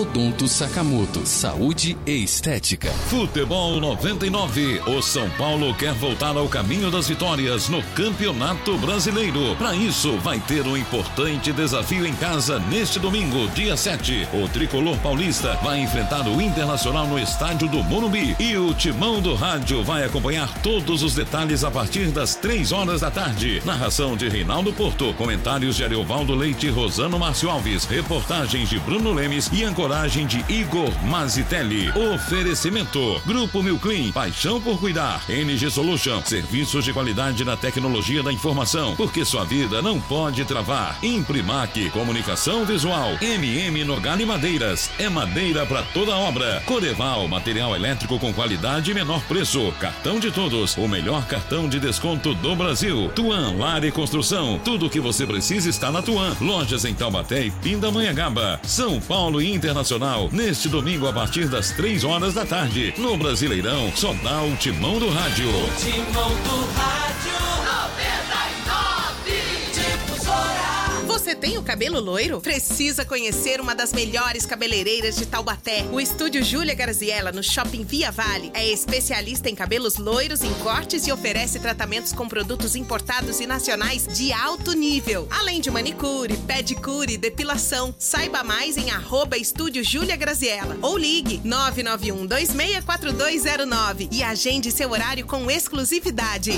Odonto Sakamoto, saúde e estética. Futebol 99. O São Paulo quer voltar ao caminho das vitórias no Campeonato Brasileiro. Para isso, vai ter um importante desafio em casa neste domingo, dia 7. O tricolor paulista vai enfrentar o Internacional no estádio do Morumbi e o Timão do Rádio vai acompanhar todos os detalhes a partir das 3 horas da tarde. Narração de Reinaldo Porto, comentários de Ariovaldo Leite e Rosano Márcio Alves, reportagens de Bruno Lemes e ancoragem Reportagem de Igor Mazitelli. Oferecimento. Grupo Milclean. Paixão por cuidar. NG Solution. Serviços de qualidade na tecnologia da informação. Porque sua vida não pode travar. Imprimac. Comunicação visual. MM Nogale Madeiras. É madeira para toda obra. Coreval. Material elétrico com qualidade e menor preço. Cartão de todos. O melhor cartão de desconto do Brasil. Tuan Lar e Construção. Tudo o que você precisa está na Tuan. Lojas em Taubaté e Pindamonhangaba. São Paulo Internacional Internacional, neste domingo a partir das 3 horas da tarde. No Brasileirão, só dá o timão do rádio. O timão do rádio. Você tem o cabelo loiro? Precisa conhecer uma das melhores cabeleireiras de Taubaté. O estúdio Júlia Garziella, no Shopping Via Vale, é especialista em cabelos loiros, em cortes e oferece tratamentos com produtos importados e nacionais de alto nível. Além de manicure, pedicure, depilação. Saiba mais em arroba estúdio Júlia Graziella ou ligue 991 264209 e agende seu horário com exclusividade.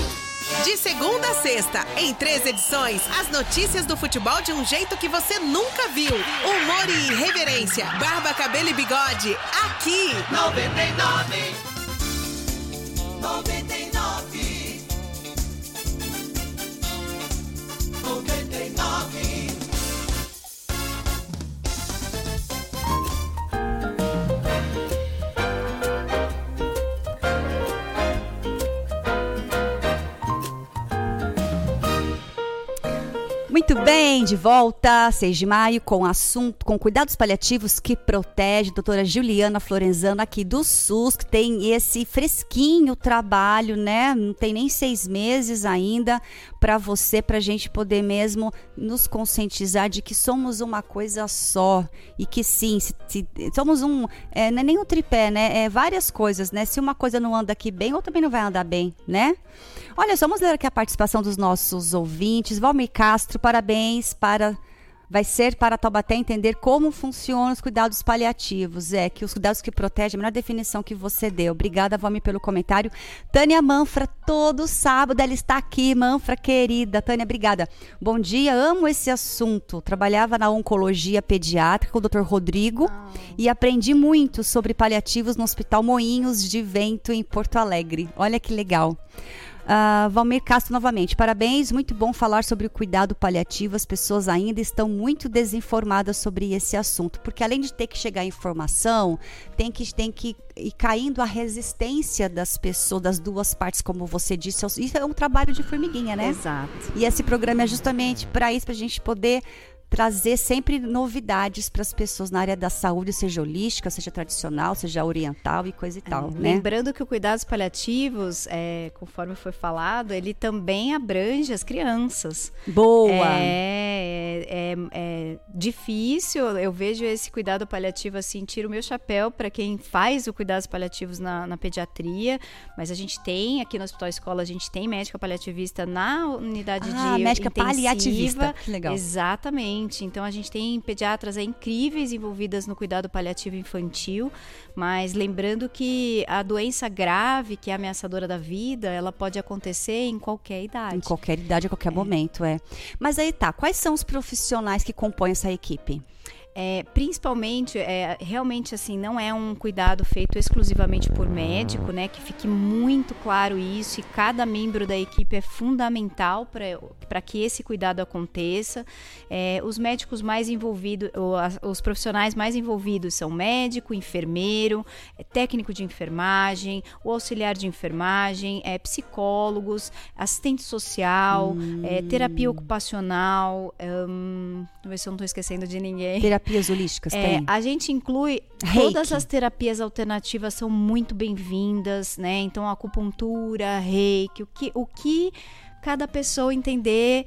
De segunda a sexta, em três edições, as notícias do futebol de um jeito que você nunca viu. Humor e irreverência, barba, cabelo e bigode, aqui. 99 99 99 Muito bem, de volta, 6 de maio, com assunto, com cuidados paliativos que protege, doutora Juliana Florenzano aqui do SUS, que tem esse fresquinho trabalho, né? Não tem nem seis meses ainda para você, para a gente poder mesmo nos conscientizar de que somos uma coisa só e que sim, se, se, somos um, é, não é nem um tripé, né? É várias coisas, né? Se uma coisa não anda aqui bem, outra também não vai andar bem, né? Olha, vamos ler aqui a participação dos nossos ouvintes. Valmir Castro, parabéns para vai ser para Taubaté entender como funcionam os cuidados paliativos. É, que os cuidados que protegem, a melhor definição que você deu. Obrigada, Valmir, pelo comentário. Tânia Manfra, todo sábado ela está aqui. Manfra, querida. Tânia, obrigada. Bom dia, amo esse assunto. Trabalhava na oncologia pediátrica com o Dr. Rodrigo ah. e aprendi muito sobre paliativos no Hospital Moinhos de Vento, em Porto Alegre. Olha que legal. Uh, Valmir Castro novamente, parabéns, muito bom falar sobre o cuidado paliativo. As pessoas ainda estão muito desinformadas sobre esse assunto, porque além de ter que chegar a informação, tem que, tem que ir caindo a resistência das pessoas, das duas partes, como você disse. Isso é um trabalho de formiguinha, né? Exato. E esse programa é justamente para isso, para a gente poder trazer sempre novidades para as pessoas na área da saúde, seja holística, seja tradicional, seja oriental e coisa e é, tal. Né? Lembrando que o cuidados paliativos, é, conforme foi falado, ele também abrange as crianças. Boa! É, é, é difícil, eu vejo esse cuidado paliativo assim, tiro o meu chapéu para quem faz o cuidados paliativos na, na, pediatria, mas a gente tem aqui no Hospital Escola, a gente tem médica paliativista na unidade ah, de médica intensiva. paliativista, que legal. Exatamente. Então a gente tem pediatras incríveis envolvidas no cuidado paliativo infantil, mas lembrando que a doença grave, que é ameaçadora da vida, ela pode acontecer em qualquer idade. Em qualquer idade, a qualquer é. momento, é. Mas aí tá, quais são os profissionais que compõem essa equipe? É, principalmente, é, realmente assim, não é um cuidado feito exclusivamente por médico, né? Que fique muito claro isso e cada membro da equipe é fundamental para que esse cuidado aconteça. É, os médicos mais envolvidos, os profissionais mais envolvidos são médico, enfermeiro, é, técnico de enfermagem, o auxiliar de enfermagem, é, psicólogos, assistente social, é, hum. terapia ocupacional. Hum, ver se eu não estou esquecendo de ninguém. Terapia terapias holísticas é, tem? A gente inclui Reiki. todas as terapias alternativas são muito bem-vindas, né? Então acupuntura, reiki, o que, o que cada pessoa entender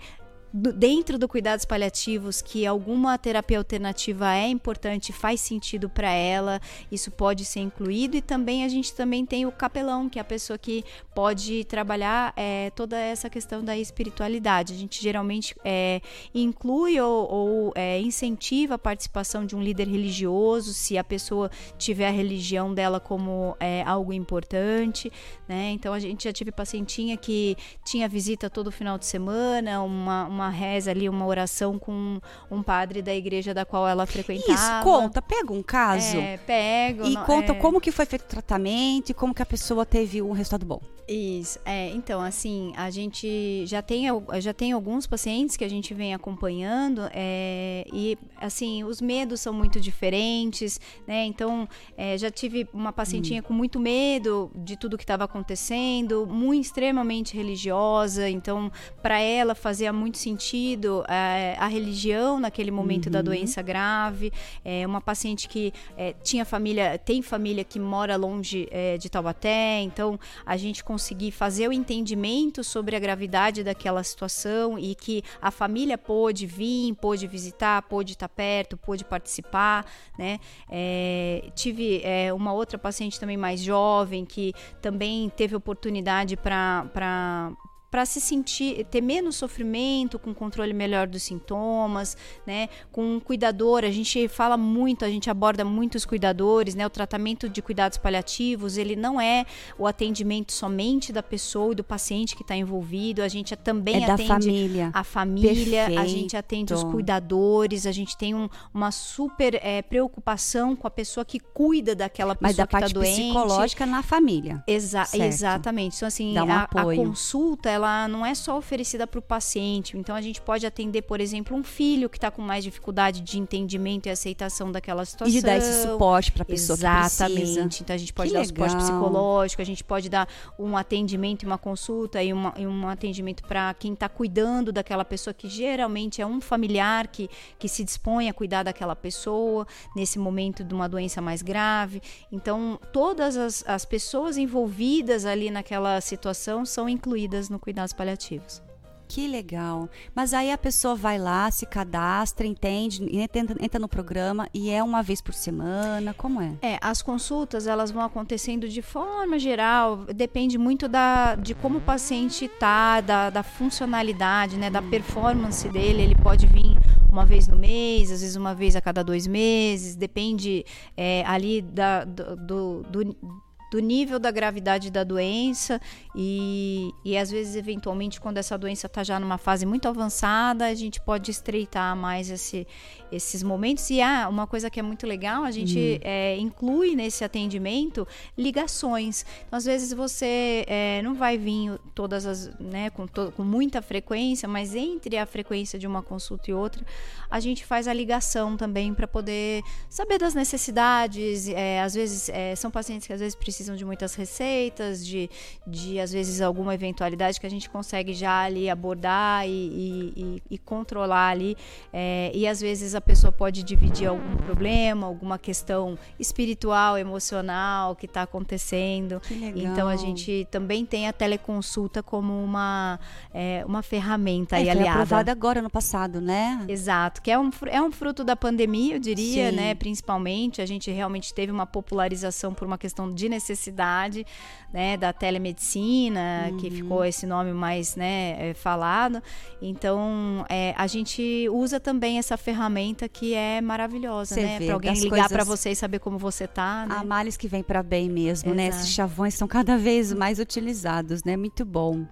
dentro do cuidados paliativos que alguma terapia alternativa é importante, faz sentido para ela, isso pode ser incluído e também a gente também tem o capelão, que é a pessoa que pode trabalhar é, toda essa questão da espiritualidade. A gente geralmente é, inclui ou, ou é, incentiva a participação de um líder religioso, se a pessoa tiver a religião dela como é, algo importante, né? Então a gente já tive pacientinha que tinha visita todo final de semana, uma, uma uma reza ali, uma oração com um padre da igreja da qual ela frequentava. Isso, conta, pega um caso. É, pego. E conta é... como que foi feito o tratamento e como que a pessoa teve um resultado bom. Isso, é, então, assim, a gente já tem, já tem alguns pacientes que a gente vem acompanhando é, e, assim, os medos são muito diferentes, né? Então, é, já tive uma pacientinha hum. com muito medo de tudo que estava acontecendo, muito extremamente religiosa, então, para ela fazia muito sentido é, a religião naquele momento Uhum. da doença grave. É uma paciente que é, tinha família, tem família que mora longe é, de Taubaté, então a gente conseguir fazer o entendimento sobre a gravidade daquela situação e que a família pôde vir, pôde visitar, pôde estar perto, pôde participar, né? É, tive é, uma outra paciente também mais jovem que também teve oportunidade para para se sentir ter menos sofrimento, com controle melhor dos sintomas, né? Com um cuidador, a gente fala muito, a gente aborda muitos cuidadores, né? O tratamento de cuidados paliativos, ele não é o atendimento somente da pessoa e do paciente que está envolvido, a gente também É atende família. a família, a Perfeito. gente atende os cuidadores, a gente tem um- uma super eh, preocupação com a pessoa que cuida daquela pessoa Mas da que está parte doente. psicológica na família. Exa Certo. Exatamente. Então, assim, um a, a consulta, ela não é só oferecida para o paciente. Então, a gente pode atender, por exemplo, um filho que está com mais dificuldade de entendimento e aceitação daquela situação. E de dar esse suporte para a pessoa Exatamente. Então, a gente pode Que dar o suporte legal. psicológico, a gente pode dar um atendimento e uma consulta e, uma- e um atendimento para quem está cuidando daquela pessoa, que geralmente é um familiar que, que se dispõe a cuidar daquela pessoa nesse momento de uma doença mais grave. Então, todas as, as pessoas envolvidas ali naquela situação são incluídas no cuidados paliativos. Que legal. Mas aí a pessoa vai lá, se cadastra, entende, entra, entra no programa e é uma vez por semana. Como é? É, as consultas elas vão acontecendo de forma geral, depende muito da, de como o paciente tá, da, da funcionalidade, né, da performance dele. Ele pode vir uma vez no mês, às vezes uma vez a cada dois meses, depende é, ali da, do, do, do do nível da gravidade da doença e, e às vezes eventualmente quando essa doença está já numa fase muito avançada a gente pode estreitar mais esse, esses momentos. E ah, uma coisa que é muito legal a gente é, inclui nesse atendimento ligações. Então às vezes você é, não vai vir todas as né com, to- com muita frequência mas entre a frequência de uma consulta e outra a gente faz a ligação também para poder saber das necessidades. É, às vezes é, são pacientes que às vezes precisam de muitas receitas de, de às vezes alguma eventualidade que a gente consegue já ali abordar e, e- e- e controlar ali. É, e às vezes a pessoa pode dividir algum problema alguma questão espiritual emocional que está acontecendo Que então a gente também tem a teleconsulta como uma é, uma ferramenta é, foi aliada aprovada agora no passado, né? Exato, que é um, é um fruto da pandemia, eu diria, Sim. né? Principalmente, a gente realmente teve uma popularização por uma questão de necessidade, né? Da telemedicina, que Uhum. ficou esse nome mais, né? é, falado. Então, é, a gente usa também essa ferramenta que é maravilhosa, né? Para alguém ligar para coisas- você e saber como você tá, né? Há males que vem para bem mesmo, né? Exato. Esses chavões são cada vez mais utilizados, né? Muito bom.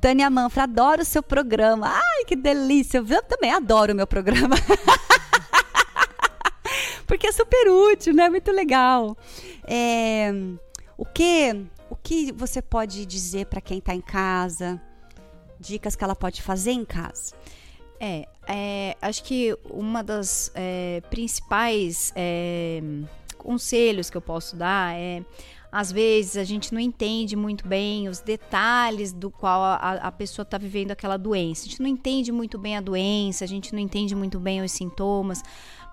Tânia Manfra, adoro o seu programa. Ai, que delícia. Eu também adoro o meu programa. Porque é super útil, né? Muito legal. É, o que o que você pode dizer para quem está em casa? Dicas que ela pode fazer em casa? É, é, acho que uma das é, principais é, conselhos que eu posso dar é às vezes a gente não entende muito bem os detalhes do qual a, a pessoa está vivendo aquela doença. A gente não entende muito bem a doença, a gente não entende muito bem os sintomas,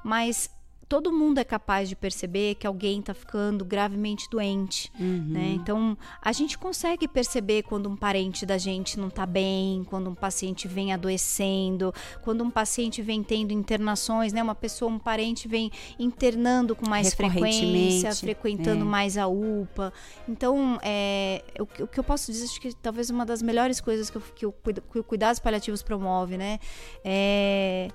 mas todo mundo é capaz de perceber que alguém está ficando gravemente doente, né? Então a gente consegue perceber quando um parente da gente não está bem, quando um paciente vem adoecendo, quando um paciente vem tendo internações, né? Uma pessoa, um parente vem internando com mais frequência, frequentando é. mais a UPA. Então, é, o, que- o que eu posso dizer, acho que talvez uma das melhores coisas que, eu, que, que o Cuidados Paliativos promove, né? É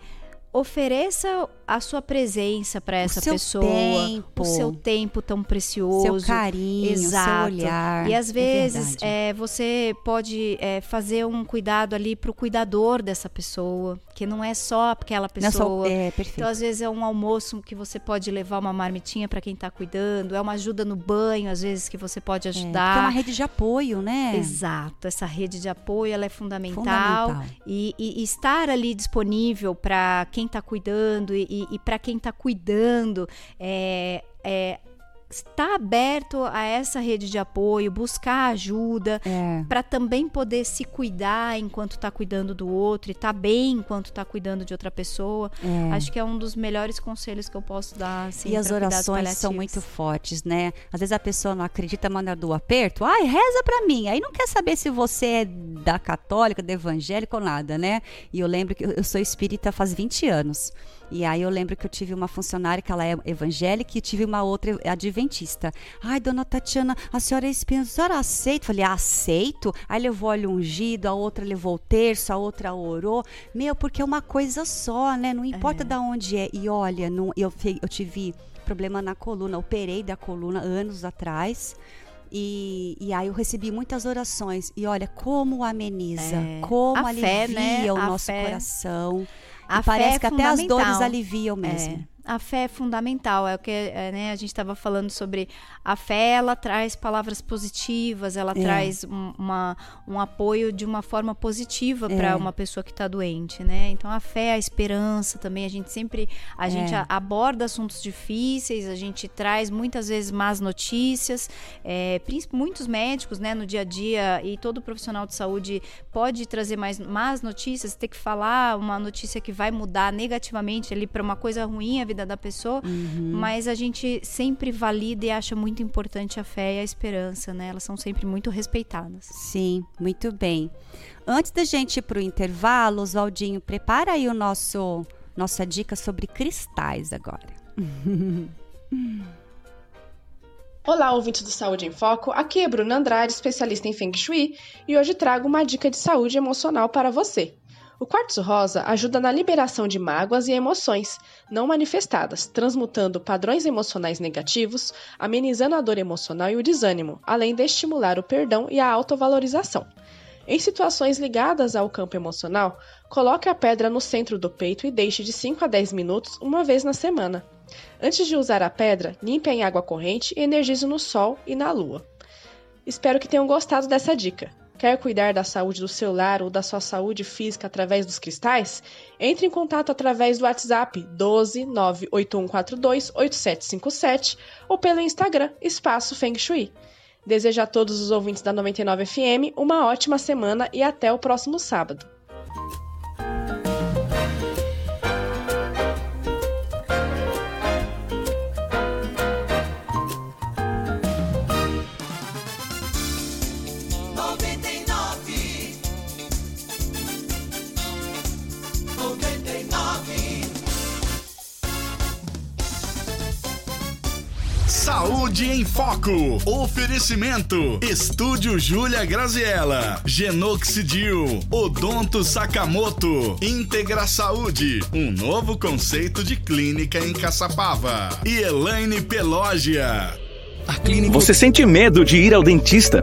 ofereça a sua presença para essa pessoa, tempo. o seu tempo tão precioso, Seu carinho, Exato. seu olhar. E às É vezes verdade. é, você pode é, fazer um cuidado ali pro cuidador dessa pessoa, que não é só aquela é só- pessoa. é, perfeito. Então, às vezes, é um almoço que você pode levar uma marmitinha para quem tá cuidando, é uma ajuda no banho, às vezes, que você pode É, ajudar. é uma rede de apoio, né? Exato, essa rede de apoio ela é fundamental, Fundamental. E, e- e estar ali disponível para quem está cuidando e, e, para quem está cuidando é, é estar aberto a essa rede de apoio, buscar ajuda, É. para também poder se cuidar enquanto está cuidando do outro e tá bem enquanto está cuidando de outra pessoa. É. Acho que é um dos melhores conselhos que eu posso dar. Assim, e as orações são muito fortes, né? Às vezes a pessoa não acredita, manda do aperto. Ai, reza pra mim. Aí não quer saber se você é da católica, da evangélica ou nada, né? E eu lembro que eu eu sou espírita faz 20 anos. E aí eu lembro que eu tive uma funcionária que ela é evangélica e tive uma outra adventista. Ai, dona Tatiana, a senhora é espírita, a senhora aceita? Falei, aceito. Aí levou óleo ungido, a outra levou o terço, a outra orou. Meu, porque é uma coisa só, né? Não importa da onde é. E olha, não, eu, eu tive problema na coluna, operei da coluna anos atrás. E, e aí eu recebi muitas orações. E olha, como ameniza, É. como A alivia fé, né? o A nosso fé- coração. A e parece que é até as dores aliviam mesmo. A fé é fundamental. É o que é, né, a gente estava falando sobre a fé. Ela traz palavras positivas. Ela É. traz um, uma, um apoio de uma forma positiva É. para uma pessoa que está doente, né? Então a fé, a esperança também. A gente sempre a É. gente a- aborda assuntos difíceis. A gente traz muitas vezes más notícias. É, muitos médicos, né, no dia a dia e todo profissional de saúde pode trazer mais más notícias, ter que falar uma notícia que vai mudar negativamente ali para uma coisa ruim a vida da pessoa, Uhum. mas a gente sempre valida e acha muito importante a fé e a esperança, né? Elas são sempre muito respeitadas. Sim, muito bem. Antes da gente ir para o intervalo, Oswaldinho, prepara aí o nosso nossa dica sobre cristais agora. Olá, ouvintes do Saúde em Foco. Aqui é Bruna Andrade, especialista em Feng Shui, e hoje trago uma dica de saúde emocional para você. O quartzo rosa ajuda na liberação de mágoas e emoções não manifestadas, transmutando padrões emocionais negativos, amenizando a dor emocional e o desânimo, além de estimular o perdão e a autovalorização. Em situações ligadas ao campo emocional, coloque a pedra no centro do peito e deixe de 5 a 10 minutos uma vez na semana. Antes de usar a pedra, limpe em água corrente e energize no sol e na lua. Espero que tenham gostado dessa dica. Quer cuidar da saúde do seu lar ou da sua saúde física através dos cristais? Entre em contato através do WhatsApp 12 98142 8757 ou pelo Instagram Espaço Feng Shui. Desejo a todos os ouvintes da 99 FM uma ótima semana e até o próximo sábado. Foco. Oferecimento. Estúdio Júlia Graziella. Genoxidil. Odonto Sakamoto. Integra Saúde. Um novo conceito de clínica em Caçapava. E Elaine Pelógia. Você sente medo de ir ao dentista?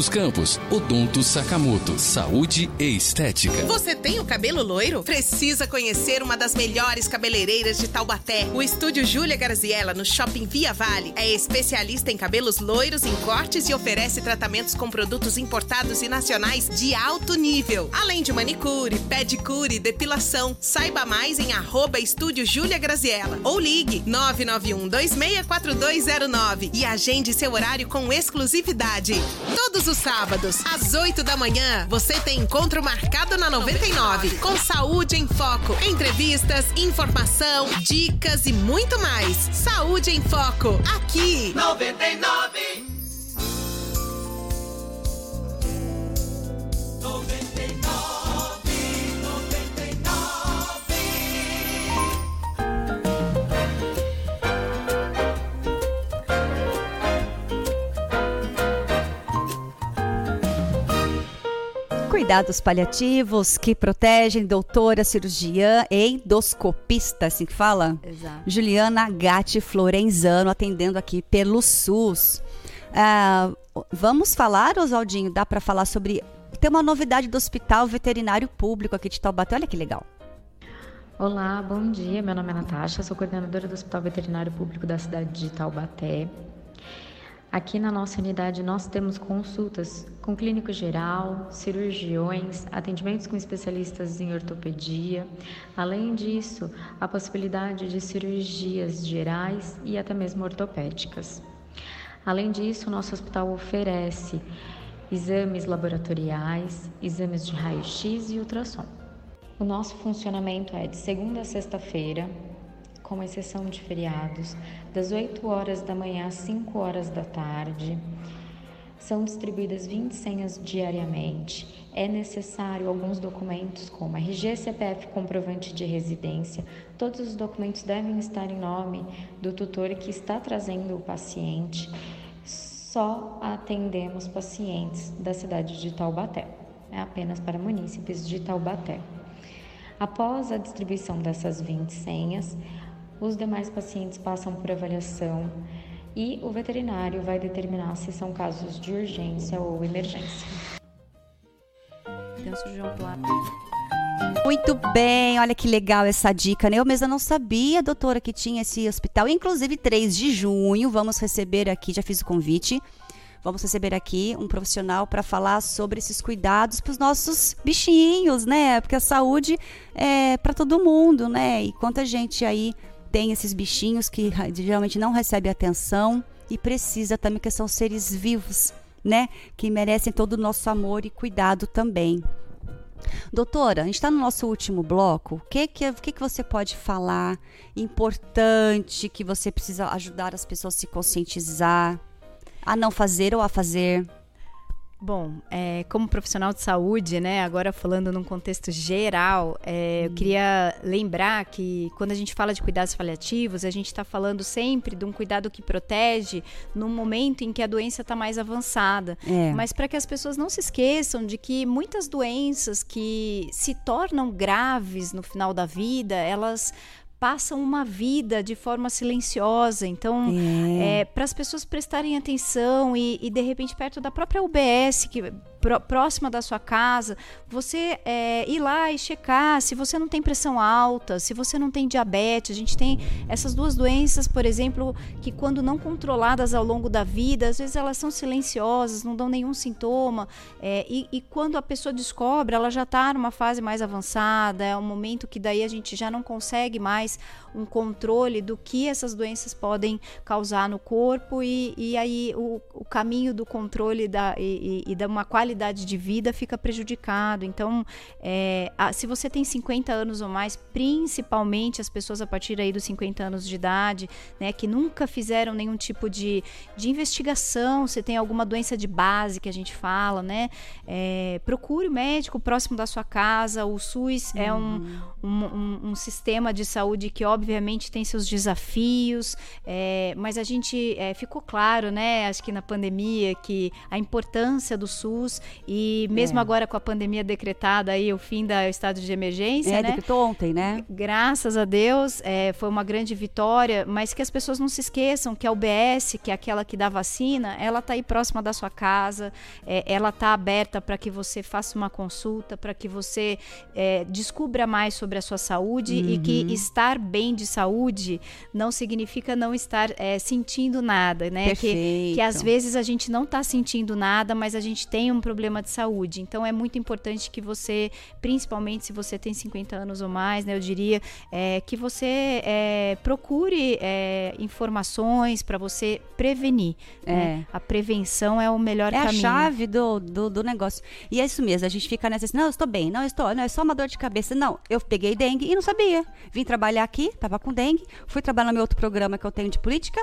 Dos Campos, Odonto Sakamoto, Saúde e Estética. Você tem o cabelo loiro? Precisa conhecer uma das melhores cabeleireiras de Taubaté. O estúdio Júlia Garziella, no Shopping Via Vale, é especialista em cabelos loiros, em cortes e oferece tratamentos com produtos importados e nacionais de alto nível. Além de manicure, pedicure depilação. Saiba mais em arroba estúdio Júlia Graziella ou ligue 991 264209 e agende seu horário com exclusividade. Todos os sábados, às 8 da manhã, você tem encontro marcado na 99, com saúde em foco, entrevistas, informação, dicas e muito mais. Saúde em Foco, aqui. 99. 99. Cuidados paliativos que protegem doutora cirurgiã e endoscopista, assim que fala? Exato. Juliana Gatti Florenzano, atendendo aqui pelo SUS. Ah, vamos falar, Oswaldinho, dá para falar sobre tem uma novidade do Hospital Veterinário Público aqui de Taubaté. Olha que legal. Olá, bom dia. Meu nome é Natasha, sou coordenadora do Hospital Veterinário Público da cidade de Taubaté. Aqui na nossa unidade nós temos consultas com clínico geral, cirurgiões, atendimentos com especialistas em ortopedia. Além disso, a possibilidade de cirurgias gerais e até mesmo ortopédicas. Além disso, nosso hospital oferece exames laboratoriais, exames de raio-x e ultrassom. O nosso funcionamento é de segunda a sexta-feira, com exceção de feriados, das 8 horas da manhã às 5 horas da tarde. São distribuídas 20 senhas diariamente. É necessário alguns documentos, como RG, CPF, comprovante de residência. Todos os documentos devem estar em nome do tutor que está trazendo o paciente. Só atendemos pacientes da cidade de Taubaté, é apenas para munícipes de Taubaté. Após a distribuição dessas 20 senhas, os demais pacientes passam por avaliação e o veterinário vai determinar se são casos de urgência ou emergência. Tem o cirurgião plástico. Muito bem, olha que legal essa dica, né? Eu mesma não sabia, doutora, que tinha esse hospital. Inclusive, 3 de junho, vamos receber aqui, já fiz o convite, vamos receber aqui um profissional para falar sobre esses cuidados para os nossos bichinhos, né? Porque a saúde é para todo mundo, né? E quanta gente aí tem esses bichinhos que geralmente não recebem atenção e precisa também, que são seres vivos, né? Que merecem todo o nosso amor e cuidado também. Doutora, a gente está no nosso último bloco. O que, que, que, que você pode falar importante que você precisa ajudar as pessoas a se conscientizar, a não fazer ou a fazer? Bom, é, como profissional de saúde, né, agora falando num contexto geral, é, eu queria lembrar que quando a gente fala de cuidados paliativos, a gente está falando sempre de um cuidado que protege no momento em que a doença está mais avançada. É. Mas para que as pessoas não se esqueçam de que muitas doenças que se tornam graves no final da vida, elas passam uma vida de forma silenciosa. Então, É. é, para as pessoas prestarem atenção e, e, de repente perto da própria UBS, que próxima da sua casa, você é, ir lá e checar se você não tem pressão alta, se você não tem diabetes. A gente tem essas duas doenças, por exemplo, que quando não controladas ao longo da vida, às vezes elas são silenciosas, não dão nenhum sintoma. é, e, e quando a pessoa descobre, ela já está numa fase mais avançada, é um momento que daí a gente já não consegue mais um controle do que essas doenças podem causar no corpo e, e aí o, o caminho do controle da, e, e, e de uma qualidade de vida fica prejudicado. Então, é, a- se você tem 50 anos ou mais, principalmente as pessoas a partir aí dos 50 anos de idade, né, que nunca fizeram nenhum tipo de, de investigação, se tem alguma doença de base que a gente fala, né, é, procure o médico próximo da sua casa. O SUS é um, um, um- um sistema de saúde que obviamente tem seus desafios, é, mas a gente é, ficou claro, né, acho que na pandemia, que a importância do SUS e mesmo É. agora com a pandemia decretada aí o fim do estado de emergência, É, né? decretou ontem, né? Graças a Deus, é, foi uma grande vitória, mas que as pessoas não se esqueçam que a UBS, que é aquela que dá vacina, ela tá aí próxima da sua casa, é, ela tá aberta para que você faça uma consulta, para que você é, descubra mais sobre a sua saúde e que Uhum. estar bem de saúde não significa não estar é, sentindo nada, né? Que, Perfeito. que às vezes a gente não está sentindo nada, mas a gente tem um problema de saúde. Então é muito importante que você, principalmente se você tem 50 anos ou mais, né, eu diria, é, que você é, procure é, informações para você prevenir. né? A prevenção é o melhor É a caminho. chave do, do, do negócio. E é isso mesmo, a gente fica nessa assim, não, eu estou bem, não, eu estou, não, é só uma dor de cabeça. Não, eu peguei dengue e não sabia. Vim trabalhar aqui, tava com dengue, fui trabalhar no meu outro programa que eu tenho de política,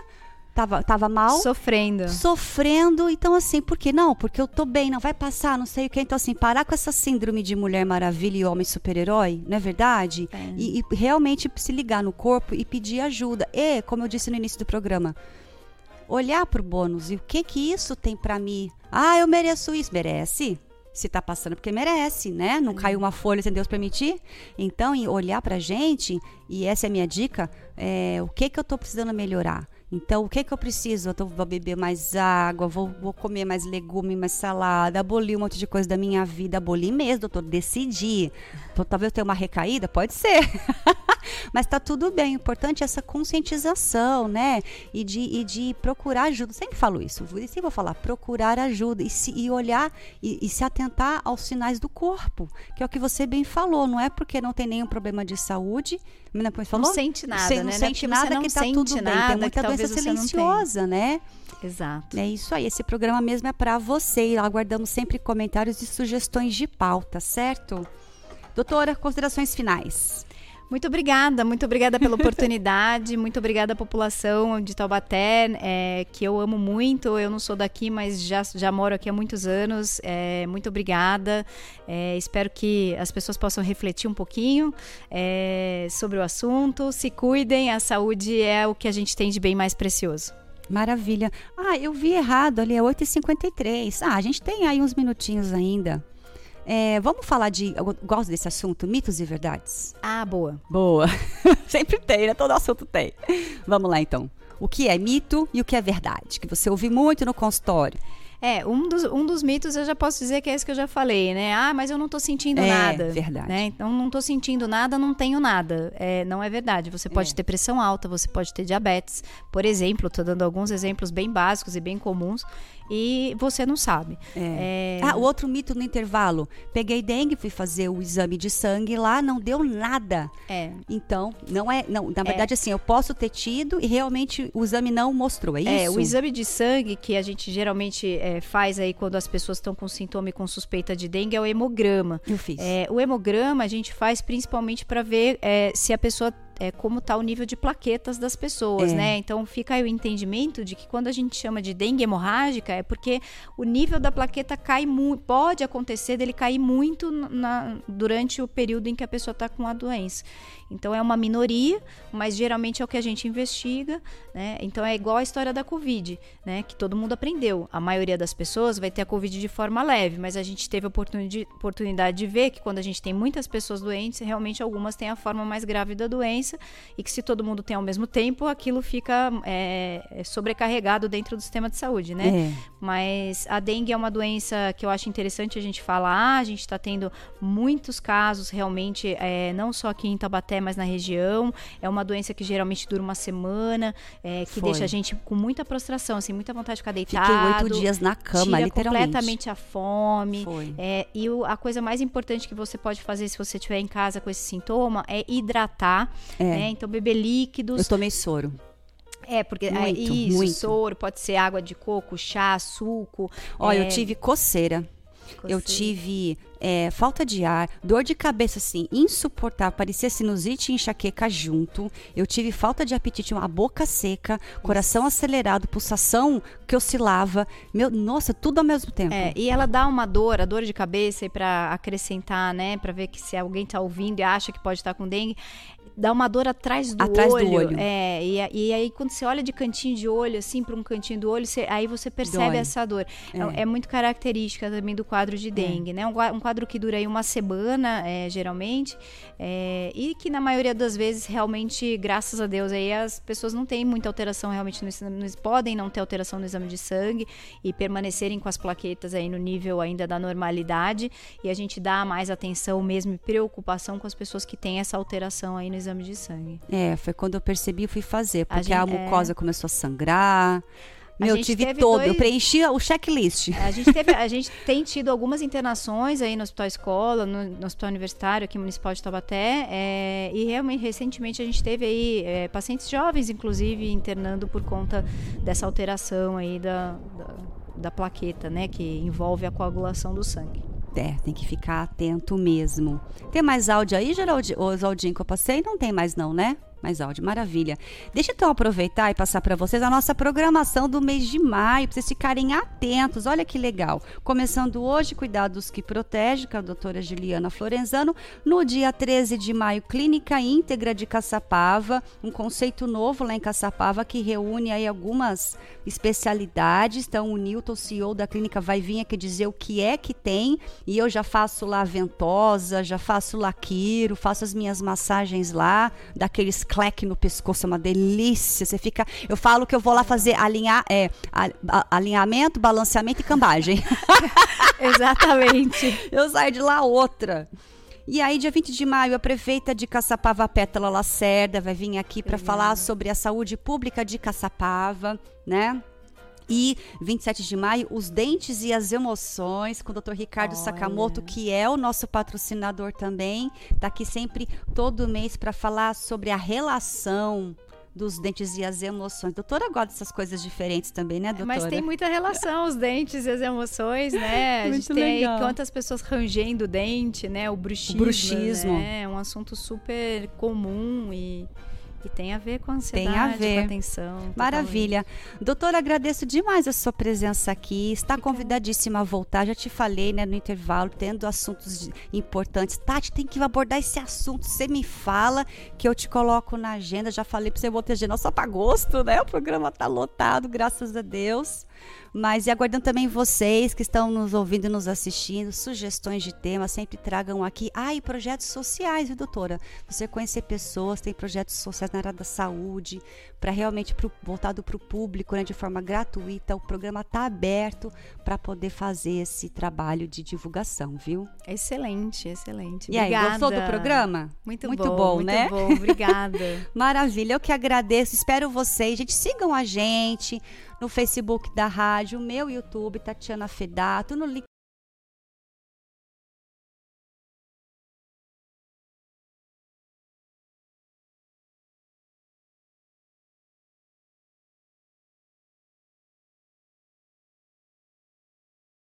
tava, tava mal. Sofrendo. Sofrendo, então assim, por que não? Porque eu tô bem, não vai passar, não sei o que. Então assim, parar com essa síndrome de mulher maravilha e homem super-herói, não é verdade? E, e realmente se ligar no corpo e pedir ajuda. E, como eu disse no início do programa, olhar pro bônus e o que que isso tem pra mim. Ah, eu mereço isso. Merece? Se tá passando porque merece, né? Não caiu uma folha sem Deus permitir. Então, olhar pra gente, e essa é a minha dica, é, o que que eu tô precisando melhorar? Então, o que que eu preciso? Eu tô- vou beber mais água, vou, vou comer mais legume, mais salada, abolir um monte de coisa da minha vida. Abolir mesmo, doutor, decidi. Talvez eu tenha uma recaída? Pode ser. Mas tá tudo bem. O importante é essa conscientização, né? E de, e de procurar ajuda. Sempre falo isso. Sempre vou falar, procurar ajuda e, se, e olhar e, e se atentar aos sinais do corpo. Que é o que você bem falou. Não é porque não tem nenhum problema de saúde. Não, é falou? sente nada, Você né? não Não é sente você nada não que tá tudo bem. nada Tem que muita doença tenha. silenciosa, né? Exato. É isso aí. Esse programa mesmo é para você. E Aguardamos sempre comentários e sugestões de pauta, certo? Doutora, considerações finais. Muito obrigada, muito obrigada pela oportunidade, muito obrigada à população de Taubaté, é, que eu amo muito. Eu não sou daqui, mas já, já moro aqui há muitos anos. É, muito obrigada. É, espero que as pessoas possam refletir um pouquinho é, sobre o assunto. Se cuidem, a saúde é o que a gente tem de bem mais precioso. Maravilha. Ah, eu vi errado ali, é 8h53. Ah, a gente tem aí uns minutinhos ainda. É, vamos falar de. Eu gosto desse assunto, mitos e verdades. Ah, boa. Boa. Sempre tem, né? Todo assunto tem. Vamos lá então. O que é mito e o que é verdade? Que você ouve muito no consultório. É, um dos, um dos mitos eu já posso dizer que é esse que eu já falei, né? Ah, mas eu não tô sentindo É, nada. verdade. Né? Então, não tô sentindo nada, não tenho nada. É, não é verdade. Você pode ter pressão alta, você pode ter diabetes. Por exemplo, tô dando alguns exemplos bem básicos e bem comuns. E você não sabe. É, Ah, o outro mito no intervalo. Peguei dengue, fui fazer o exame de sangue lá, não deu nada. É. Então, não é. Não, na verdade, assim, eu posso ter tido e realmente o exame não mostrou. É isso? É, o exame de sangue que a gente geralmente é, faz aí quando as pessoas estão com sintoma e com suspeita de dengue é o hemograma. Eu fiz. É, o hemograma a gente faz principalmente para ver é, se a pessoa é, como está o nível de plaquetas das pessoas, É. né? Então fica aí o entendimento de que quando a gente chama de dengue hemorrágica é porque o nível da plaqueta cai muito, pode acontecer dele cair muito na- durante o período em que a pessoa está com a doença. Então é uma minoria, mas geralmente é o que a gente investiga, né? Então é igual a história da Covid, né? Que todo mundo aprendeu. A maioria das pessoas vai ter a Covid de forma leve, mas a gente teve a oportuni- oportunidade de ver que quando a gente tem muitas pessoas doentes, realmente algumas têm a forma mais grave da doença e que se todo mundo tem ao mesmo tempo, aquilo fica é, é, sobrecarregado dentro do sistema de saúde, né? É. Mas a dengue é uma doença que eu acho interessante a gente falar. A gente está tendo muitos casos realmente, é, não só aqui em Taubaté, mas na região. É uma doença que geralmente dura uma semana, é, que Foi. deixa a gente com muita prostração, assim, muita vontade de ficar Fiquei deitado. oito dias na cama, literalmente. completamente a fome. Foi. É, e o- a coisa mais importante que você pode fazer se você estiver em casa com esse sintoma é hidratar. É. né? Então, beber líquidos. Eu tomei soro. É, porque é, Muito, isso, muito. soro, pode ser água de coco, chá, suco. Olha, é, eu tive coceira. Eu Coceira. tive é, falta de ar, dor de cabeça assim, insuportável, parecia sinusite e enxaqueca junto. Eu tive falta de apetite, uma boca seca, coração acelerado, pulsação que oscilava. Meu, nossa, tudo ao mesmo tempo. É, e ela dá uma dor, a dor de cabeça, e para acrescentar, né, para ver que se alguém tá ouvindo e acha que pode estar com dengue, dá uma dor atrás do Atrás do olho. olho. É, e, e aí quando você olha de cantinho de olho, assim, para um cantinho do olho, você- aí você percebe Dói. essa dor. É. É. é muito característica também do quadro de dengue, né? Um, um quadro que dura aí uma semana, é, geralmente, é, e que na maioria das vezes, realmente, graças a Deus, aí as pessoas não têm muita alteração realmente no no- podem não ter alteração no exame de sangue e permanecerem com as plaquetas aí no nível ainda da normalidade, e a gente dá mais atenção mesmo e preocupação com as pessoas que têm essa alteração aí no exame de sangue. É, foi quando eu percebi e fui fazer, A porque a, gente- é. mucosa começou a sangrar. Meu, eu tive todo, eu dois- preenchi o checklist. A gente, teve, a gente tem tido algumas internações aí no Hospital Escola, no, no Hospital Universitário aqui Municipal de Taubaté, é, e realmente recentemente a gente teve aí é, pacientes jovens, inclusive, internando por conta dessa alteração aí da, da, da plaqueta, né, que envolve a coagulação do sangue. Tem que ficar atento mesmo. Tem mais áudio aí, Geraldi- Oswaldinho, que eu passei? Não tem mais não, né? Mais áudio, maravilha. Deixa então aproveitar e passar para vocês a nossa programação do mês de maio, para vocês ficarem atentos. Olha que legal. Começando hoje, Cuidados que Protege, com a doutora Juliana Florenzano. No dia 13 de maio, Clínica Íntegra de Caçapava, um conceito novo lá em Caçapava que reúne aí algumas especialidades. Então, o Newton, CEO da clínica, vai vir aqui dizer o que é que tem. E eu já faço lá ventosa, já faço lá quiro, faço as minhas massagens lá, daqueles cleque no pescoço, é uma delícia. Você fica. Eu falo que eu vou lá fazer alinhar, é, a- a- alinhamento, balanceamento e cambagem. Exatamente. eu saio de lá outra. E aí, dia 20 de maio, a prefeita de Caçapava, Pétala Lacerda, vai vir aqui para falar sobre a saúde pública de Caçapava, né? E 27 de maio, os dentes e as emoções, com o Dr. Ricardo Sakamoto, que é o nosso patrocinador também. Tá aqui sempre todo mês para falar sobre a relação dos dentes e as emoções. Doutora gosta dessas coisas diferentes também, né, doutora? Mas tem muita relação os dentes e as emoções, né? A gente Muito tem legal. quantas pessoas rangendo o dente, né? O bruxismo. O bruxismo. Né? É um assunto super comum e, e tem a ver com a ansiedade, Tem a ver. com a atenção. Maravilha. Doutora, agradeço demais a sua presença aqui. Está convidadíssima a voltar. Já te falei, né, no intervalo, tendo assuntos importantes. Tati, tem que abordar esse assunto. Você me fala que eu te coloco na agenda. Já falei para você botar agenda só para agosto, né? O programa tá lotado, graças a Deus. Mas e aguardando também vocês que estão nos ouvindo e nos assistindo, sugestões de temas, sempre tragam aqui. Ah, e projetos sociais, viu, doutora? Você conhecer pessoas, tem projetos sociais na área da saúde, para realmente pro, voltado para o público, né, de forma gratuita. O programa está aberto para poder fazer esse trabalho de divulgação, viu? Excelente, excelente. E aí, gostou do programa? Muito, Muito bom, bom, muito né? bom. Obrigada. Maravilha, eu que agradeço. Espero vocês. Gente, sigam a gente no Facebook da rádio, meu YouTube, Tatiana Fedato, no link.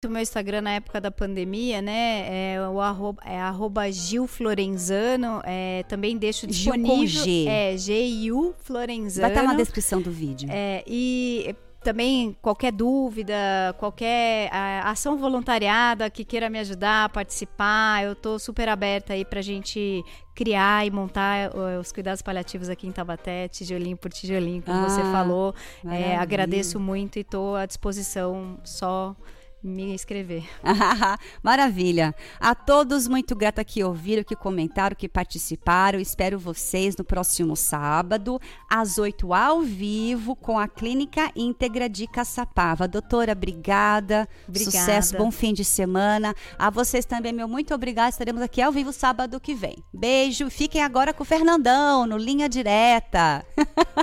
O meu Instagram na época da pandemia, né? É o arroba, é arroba Gil Florenzano. É, também deixo Gil com disponível. G. É, G-I-U Florenzano. Vai estar na descrição do vídeo. É, e também qualquer dúvida, qualquer ação voluntariada que queira me ajudar a participar, eu tô super aberta aí pra gente criar e montar os cuidados paliativos aqui em Taubaté, tijolinho por tijolinho, como você Ah, falou. É, agradeço muito e tô à disposição só me inscrever. Maravilha. A todos, muito grata que ouviram, que comentaram, que participaram. Espero vocês no próximo sábado, às 8 ao vivo, com a Clínica Íntegra de Caçapava. Doutora, obrigada. Obrigada. Sucesso, bom fim de semana. A vocês também, meu muito obrigada. Estaremos aqui ao vivo sábado que vem. Beijo. Fiquem agora com o Fernandão, no Linha Direta.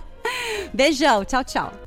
Beijão. Tchau, tchau.